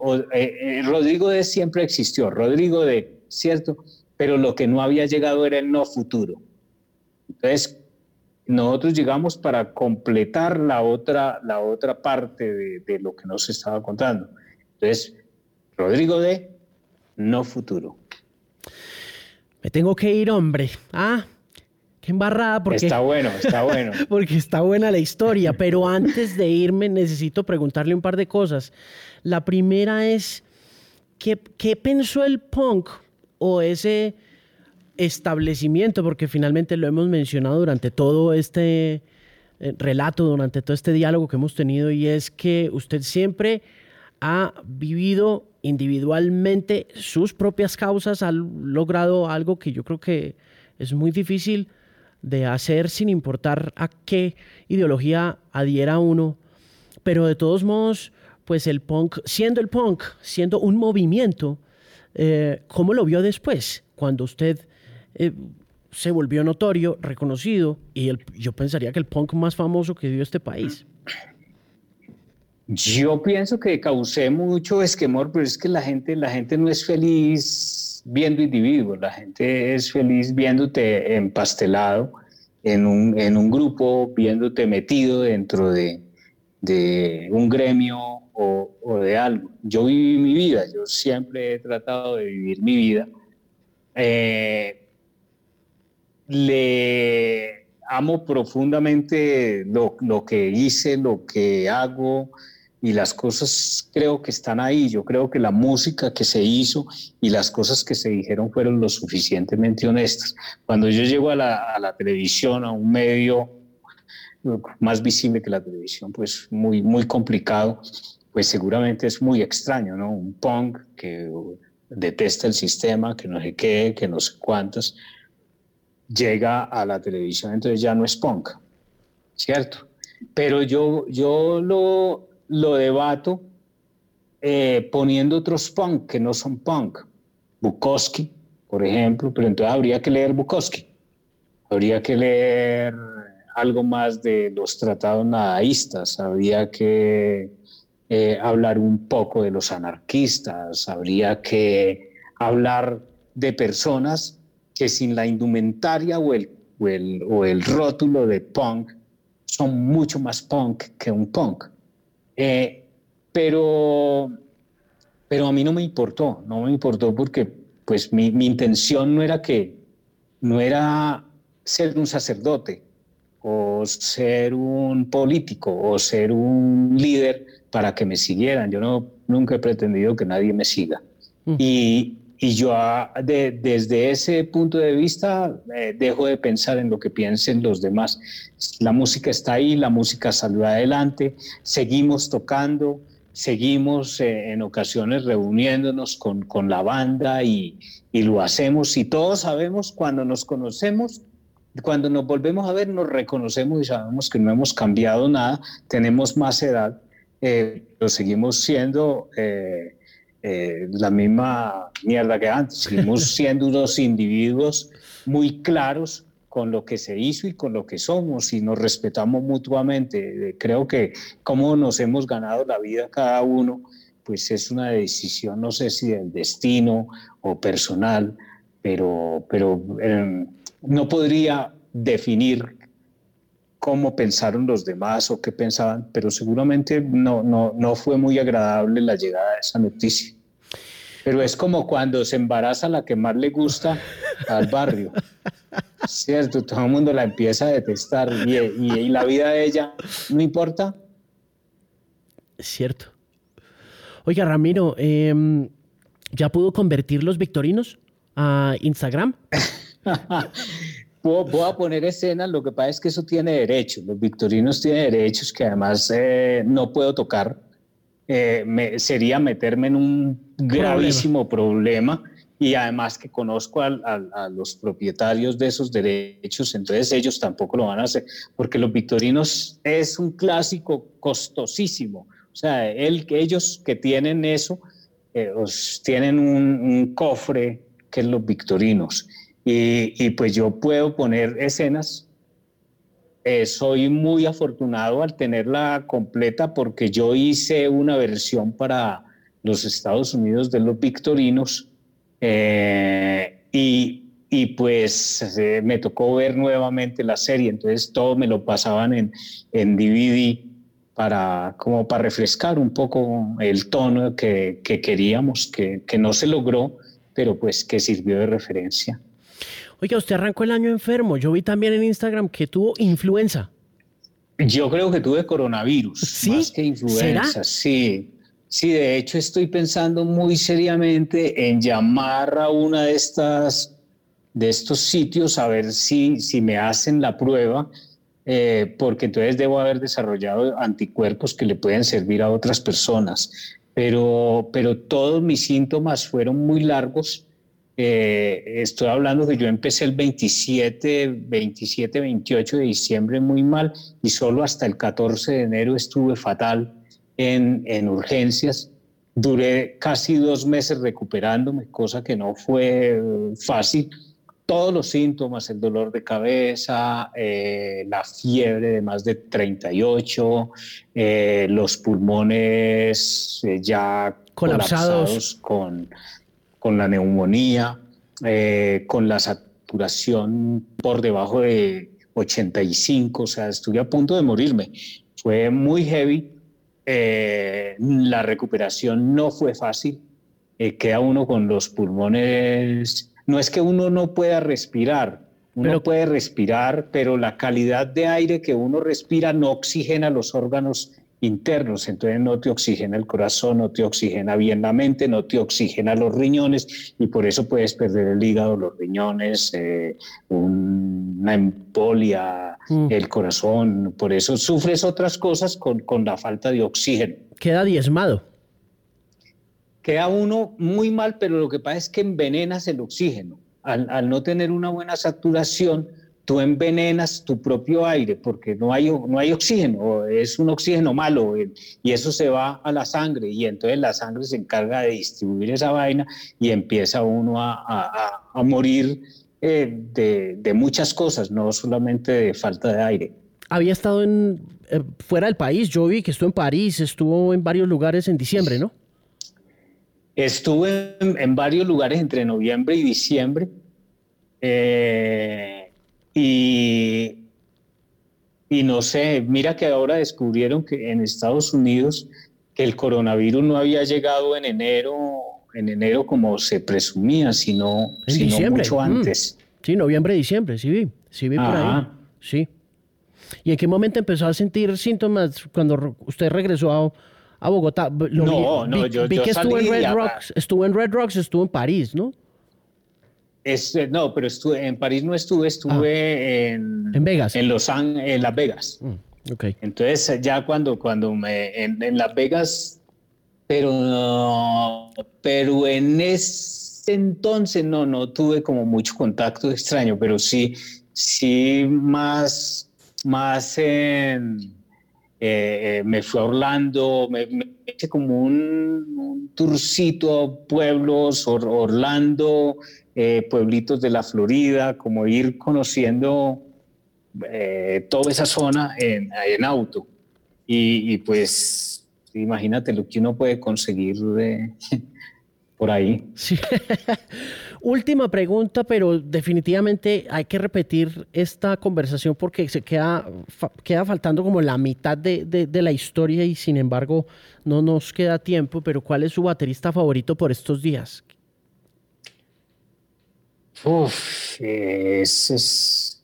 Rodrigo de siempre existió, Rodrigo de, ¿cierto? Pero lo que no había llegado era el no futuro. Entonces, nosotros llegamos para completar la otra, la otra parte de, lo que nos estaba contando. Entonces, Rodrigo de No Futuro. Me tengo que ir, hombre. Ah, qué embarrada. Porque, está bueno, está bueno. porque está buena la historia, pero antes de irme necesito preguntarle un par de cosas. La primera es, ¿qué, qué pensó el punk o ese establecimiento, porque finalmente lo hemos mencionado durante todo este eh, relato, durante todo este diálogo que hemos tenido, y es que usted siempre ha vivido individualmente sus propias causas, ha logrado algo que yo creo que es muy difícil de hacer sin importar a qué ideología adhiera uno, pero de todos modos, pues el punk, siendo el punk, siendo un movimiento, eh, ¿cómo lo vio después? Cuando usted eh, se volvió notorio, reconocido, y yo pensaría que el punk más famoso que dio este país. Yo pienso que causé mucho esquemor, pero es que la gente, la gente no es feliz viendo individuos, la gente es feliz viéndote empastelado en un, en un grupo, viéndote metido dentro de, un gremio o, o, de algo. Yo viví mi vida, yo siempre he tratado de vivir mi vida. Eh, le amo profundamente lo, que hice, lo que hago y las cosas creo que están ahí. Yo creo que la música que se hizo y las cosas que se dijeron fueron lo suficientemente honestas. Cuando yo llego a la, televisión, a un medio más visible que la televisión, pues muy, muy complicado, pues seguramente es muy extraño, ¿no? Un punk que detesta el sistema, que no sé qué, que no sé cuántas llega a la televisión, entonces ya no es punk, ¿cierto? Pero yo, yo lo, lo debato eh, poniendo otros punk que no son punk. Bukowski, por ejemplo, pero entonces habría que leer Bukowski. Habría que leer algo más de los tratados nadaístas, habría que eh, hablar un poco de los anarquistas, habría que hablar de personas que sin la indumentaria o el, o el, o el rótulo de punk son mucho más punk que un punk. Eh, pero, pero a mí no me importó, no me importó porque pues mi, mi intención no era que, no era ser un sacerdote o ser un político o ser un líder para que me siguieran. Yo no, nunca he pretendido que nadie me siga. Mm. Y, y yo ah, desde ese punto de vista eh, dejo de pensar en lo que piensen los demás. La música está ahí, la música salió adelante, seguimos tocando, seguimos eh, en ocasiones reuniéndonos con, con la banda y, y, lo hacemos y todos sabemos cuando nos conocemos, cuando nos volvemos a ver nos reconocemos y sabemos que no hemos cambiado nada, tenemos más edad, eh, pero seguimos siendo eh, la misma mierda que antes, seguimos siendo unos individuos muy claros con lo que se hizo y con lo que somos y nos respetamos mutuamente. Creo que cómo nos hemos ganado la vida cada uno, pues es una decisión, no sé si del destino o personal, pero, pero em, no podría definir cómo pensaron los demás o qué pensaban, pero seguramente no, no, no fue muy agradable la llegada de esa noticia. Pero es como cuando se embaraza la que más le gusta al barrio. Cierto, todo el mundo la empieza a detestar y, y, la vida de ella no importa. Es cierto. Oiga, Ramiro, em, ¿ya pudo convertir los victorinos a Instagram? Voy a poner escenas, lo que pasa es que eso tiene derechos, los victorinos tienen derechos que además eh, no puedo tocar, eh, sería meterme en un gravísimo problema y además que conozco a, los propietarios de esos derechos, entonces ellos tampoco lo van a hacer, porque los victorinos es un clásico costosísimo. O sea, el, ellos que tienen eso, eh, tienen un, cofre que es los victorinos. Y, pues yo puedo poner escenas. Eh, soy muy afortunado al tenerla completa porque yo hice una versión para los Estados Unidos de los victorinos eh, y, y, pues eh, me tocó ver nuevamente la serie, entonces todo me lo pasaban en, en DVD para, como para refrescar un poco el tono que, que queríamos, que, que no se logró, pero pues que sirvió de referencia. Oiga, usted arrancó el año enfermo. Yo vi también en Instagram que tuvo influenza. Yo creo que tuve coronavirus, ¿Sí? más que influenza, sí. Sí, de hecho estoy pensando muy seriamente en llamar a una de estas de estos sitios a ver si, si me hacen la prueba, eh, porque entonces debo haber desarrollado anticuerpos que le pueden servir a otras personas. Pero, pero todos mis síntomas fueron muy largos. Eh, estoy hablando que yo empecé el 27, 27, 28 de diciembre muy mal y solo hasta el 14 de enero estuve fatal en, urgencias. Duré casi dos meses recuperándome, cosa que no fue eh, fácil. Todos los síntomas, el dolor de cabeza, eh, la fiebre de más de 38, eh, los pulmones ya colapsados, con, con, la neumonía, con la saturación por debajo de 85, o sea, estuve a punto de morirme. Fue muy heavy eh, la recuperación no fue fácil. Eh, queda uno con los pulmones. No es que uno no pueda respirar, uno puede respirar, pero la calidad de aire que uno respira no oxigena los órganos internos, entonces no te oxigena el corazón, no te oxigena bien la mente, no te oxigena los riñones y por eso puedes perder el hígado, los riñones, eh, una embolia, mm. el corazón, por eso sufres otras cosas con, con la falta de oxígeno. Queda diezmado. Queda uno muy mal, pero lo que pasa es que envenenas el oxígeno. Al, al no tener una buena saturación, tú envenenas tu propio aire porque no hay, no hay oxígeno, es un oxígeno malo eh, y eso se va a la sangre y entonces la sangre se encarga de distribuir esa vaina y empieza uno a, a, morir eh, de, de, muchas cosas, no solamente de falta de aire. Había estado en, eh, fuera del país, yo vi que estuvo en París, estuvo en varios lugares en diciembre, ¿no? Estuve en, en varios lugares entre noviembre y diciembre. Eh, y, y no sé, mira que ahora descubrieron que en Estados Unidos que el coronavirus no había llegado en enero, en enero como se presumía, sino, sino mucho mm. antes. Sí, noviembre, diciembre, sí vi, sí vi por ahí. Sí. ¿Y en qué momento empezó a sentir síntomas cuando usted regresó a, a Bogotá? no, no, yo, vi que estuvo en Red Rocks, estuvo en Red Rocks, estuvo en París, ¿no? No, pero estuve, en París no estuve, estuve ah. en, en Vegas. En Los en Las Vegas. Mm, okay. Entonces ya cuando, cuando me, en, Las Vegas pero, pero en ese entonces no, no tuve como mucho contacto extraño, pero sí, sí más, más en, eh, me fui a Orlando, me, hice como un, un, tourcito a pueblos, Orlando, eh, pueblitos de la Florida, como ir conociendo eh, toda esa zona en, en auto. Y, pues imagínate lo que uno puede conseguir de, por ahí. Sí. Última pregunta, pero definitivamente hay que repetir esta conversación porque se queda, queda faltando como la mitad de, de, la historia y sin embargo no nos queda tiempo, pero ¿cuál es su baterista favorito por estos días? Uf, ese es...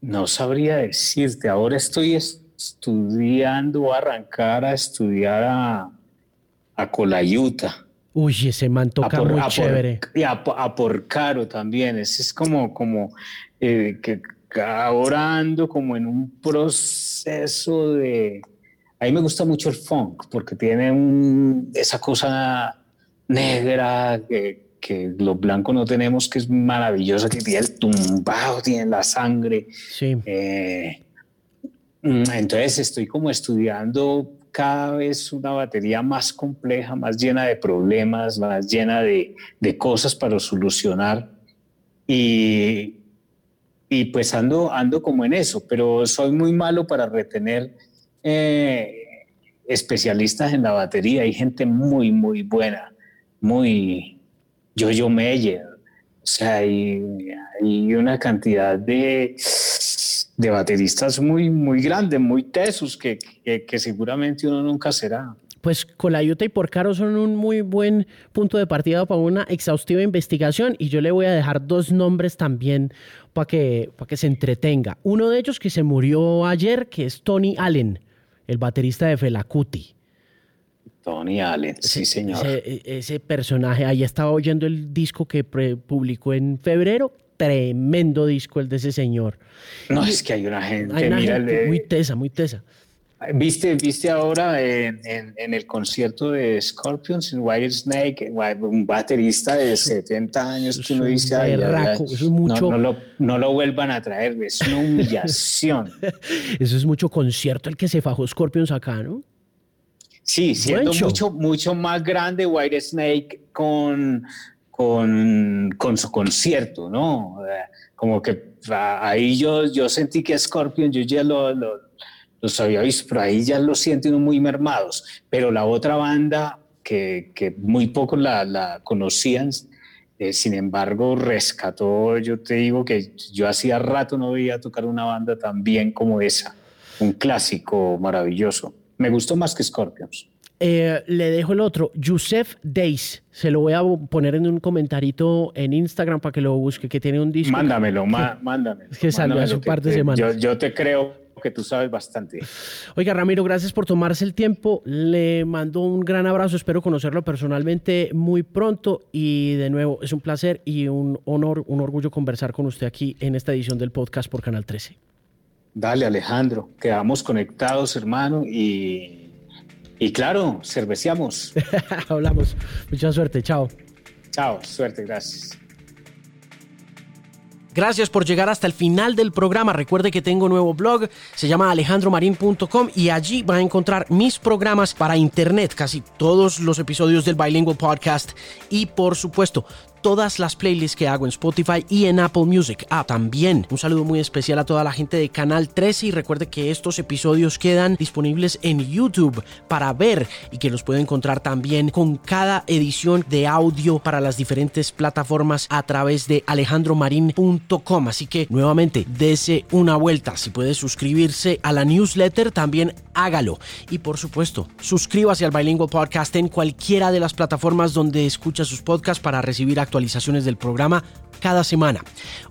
No sabría decirte, ahora estoy estudiando, arrancar a estudiar a, a Colayuta. Uy, ese man toca muy chévere. y a, por Caro también. Ese es como, como eh, que ahora ando como en un proceso de... A mí me gusta mucho el funk porque tiene un, esa cosa negra que, que los blancos no tenemos, que es maravillosa, que tiene el tumbado, tiene la sangre. Sí. Eh, mm, entonces estoy como estudiando cada vez una batería más compleja, más llena de problemas, más llena de, de cosas para solucionar. Y, y, pues ando, ando como en eso, pero soy muy malo para retener eh, especialistas en la batería. Hay gente muy, muy buena, muy yo-yo Meyer. O sea, hay, una cantidad de de bateristas muy, muy grandes, muy tesos, que, que, seguramente uno nunca será. Pues Colayuta y Porcaro son un muy buen punto de partida para una exhaustiva investigación y yo le voy a dejar dos nombres también para que, que se entretenga. Uno de ellos que se murió ayer, que es Tony Allen, el baterista de Felacuti. Tony Allen, sí, señor. Ese, ese, personaje, ahí estaba oyendo el disco que publicó en febrero, tremendo disco el de ese señor. No, es que hay una gente, muy tesa, muy tesa. ¿Viste, viste ahora en, en, el concierto de Scorpions en White Snake, un baterista de 70 años que uno dice, mucho... no, lo, no, lo, vuelvan a traer, es una humillación. eso es mucho concierto el que se fajó Scorpions acá, ¿no? Sí, siendo mucho, mucho más grande White Snake con con, con su concierto, ¿no? Como que ahí yo, yo sentí que Scorpion, yo ya lo, lo, los había visto, pero ahí ya lo siento muy mermados. Pero la otra banda, que, que muy pocos la, la conocían, eh, sin embargo, rescató, yo te digo que yo hacía rato no veía tocar una banda tan bien como esa, un clásico maravilloso. Me gustó más que Scorpions. Eh, le dejo el otro, Yusef Days. Se lo voy a poner en un comentarito en Instagram para que lo busque, que tiene un disco. Mándamelo, mándamelo. que salió hace un par de semanas. Yo, te creo que tú sabes bastante. Oiga, Ramiro, gracias por tomarse el tiempo. Le mando un gran abrazo. Espero conocerlo personalmente muy pronto. Y de nuevo, es un placer y un honor, un orgullo conversar con usted aquí en esta edición del podcast por Canal 13. Dale, Alejandro. Quedamos conectados, hermano, y y claro, cerveciamos. Hablamos. Mucha suerte. Chao. Chao. Suerte. Gracias. Gracias por llegar hasta el final del programa. Recuerde que tengo un nuevo blog, se llama alejandromarin.com y allí va a encontrar mis programas para internet, casi todos los episodios del Bilingual Podcast y por supuesto todas las playlists que hago en Spotify y en Apple Music. Ah, también un saludo muy especial a toda la gente de Canal 13 y recuerde que estos episodios quedan disponibles en YouTube para ver y que los puede encontrar también con cada edición de audio para las diferentes plataformas a través de alejandromarin.com. Así que nuevamente, dese una vuelta. Si puede suscribirse a la newsletter, también hágalo. Y por supuesto, suscríbase al Bilingual Podcast en cualquiera de las plataformas donde escucha sus podcasts para recibir actualizaciones actualizaciones del programa cada semana.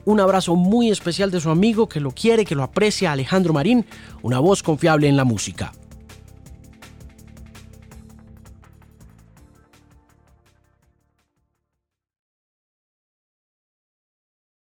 Un abrazo muy especial de su amigo que lo quiere, que lo aprecia, Alejandro Marín, una voz confiable en la música.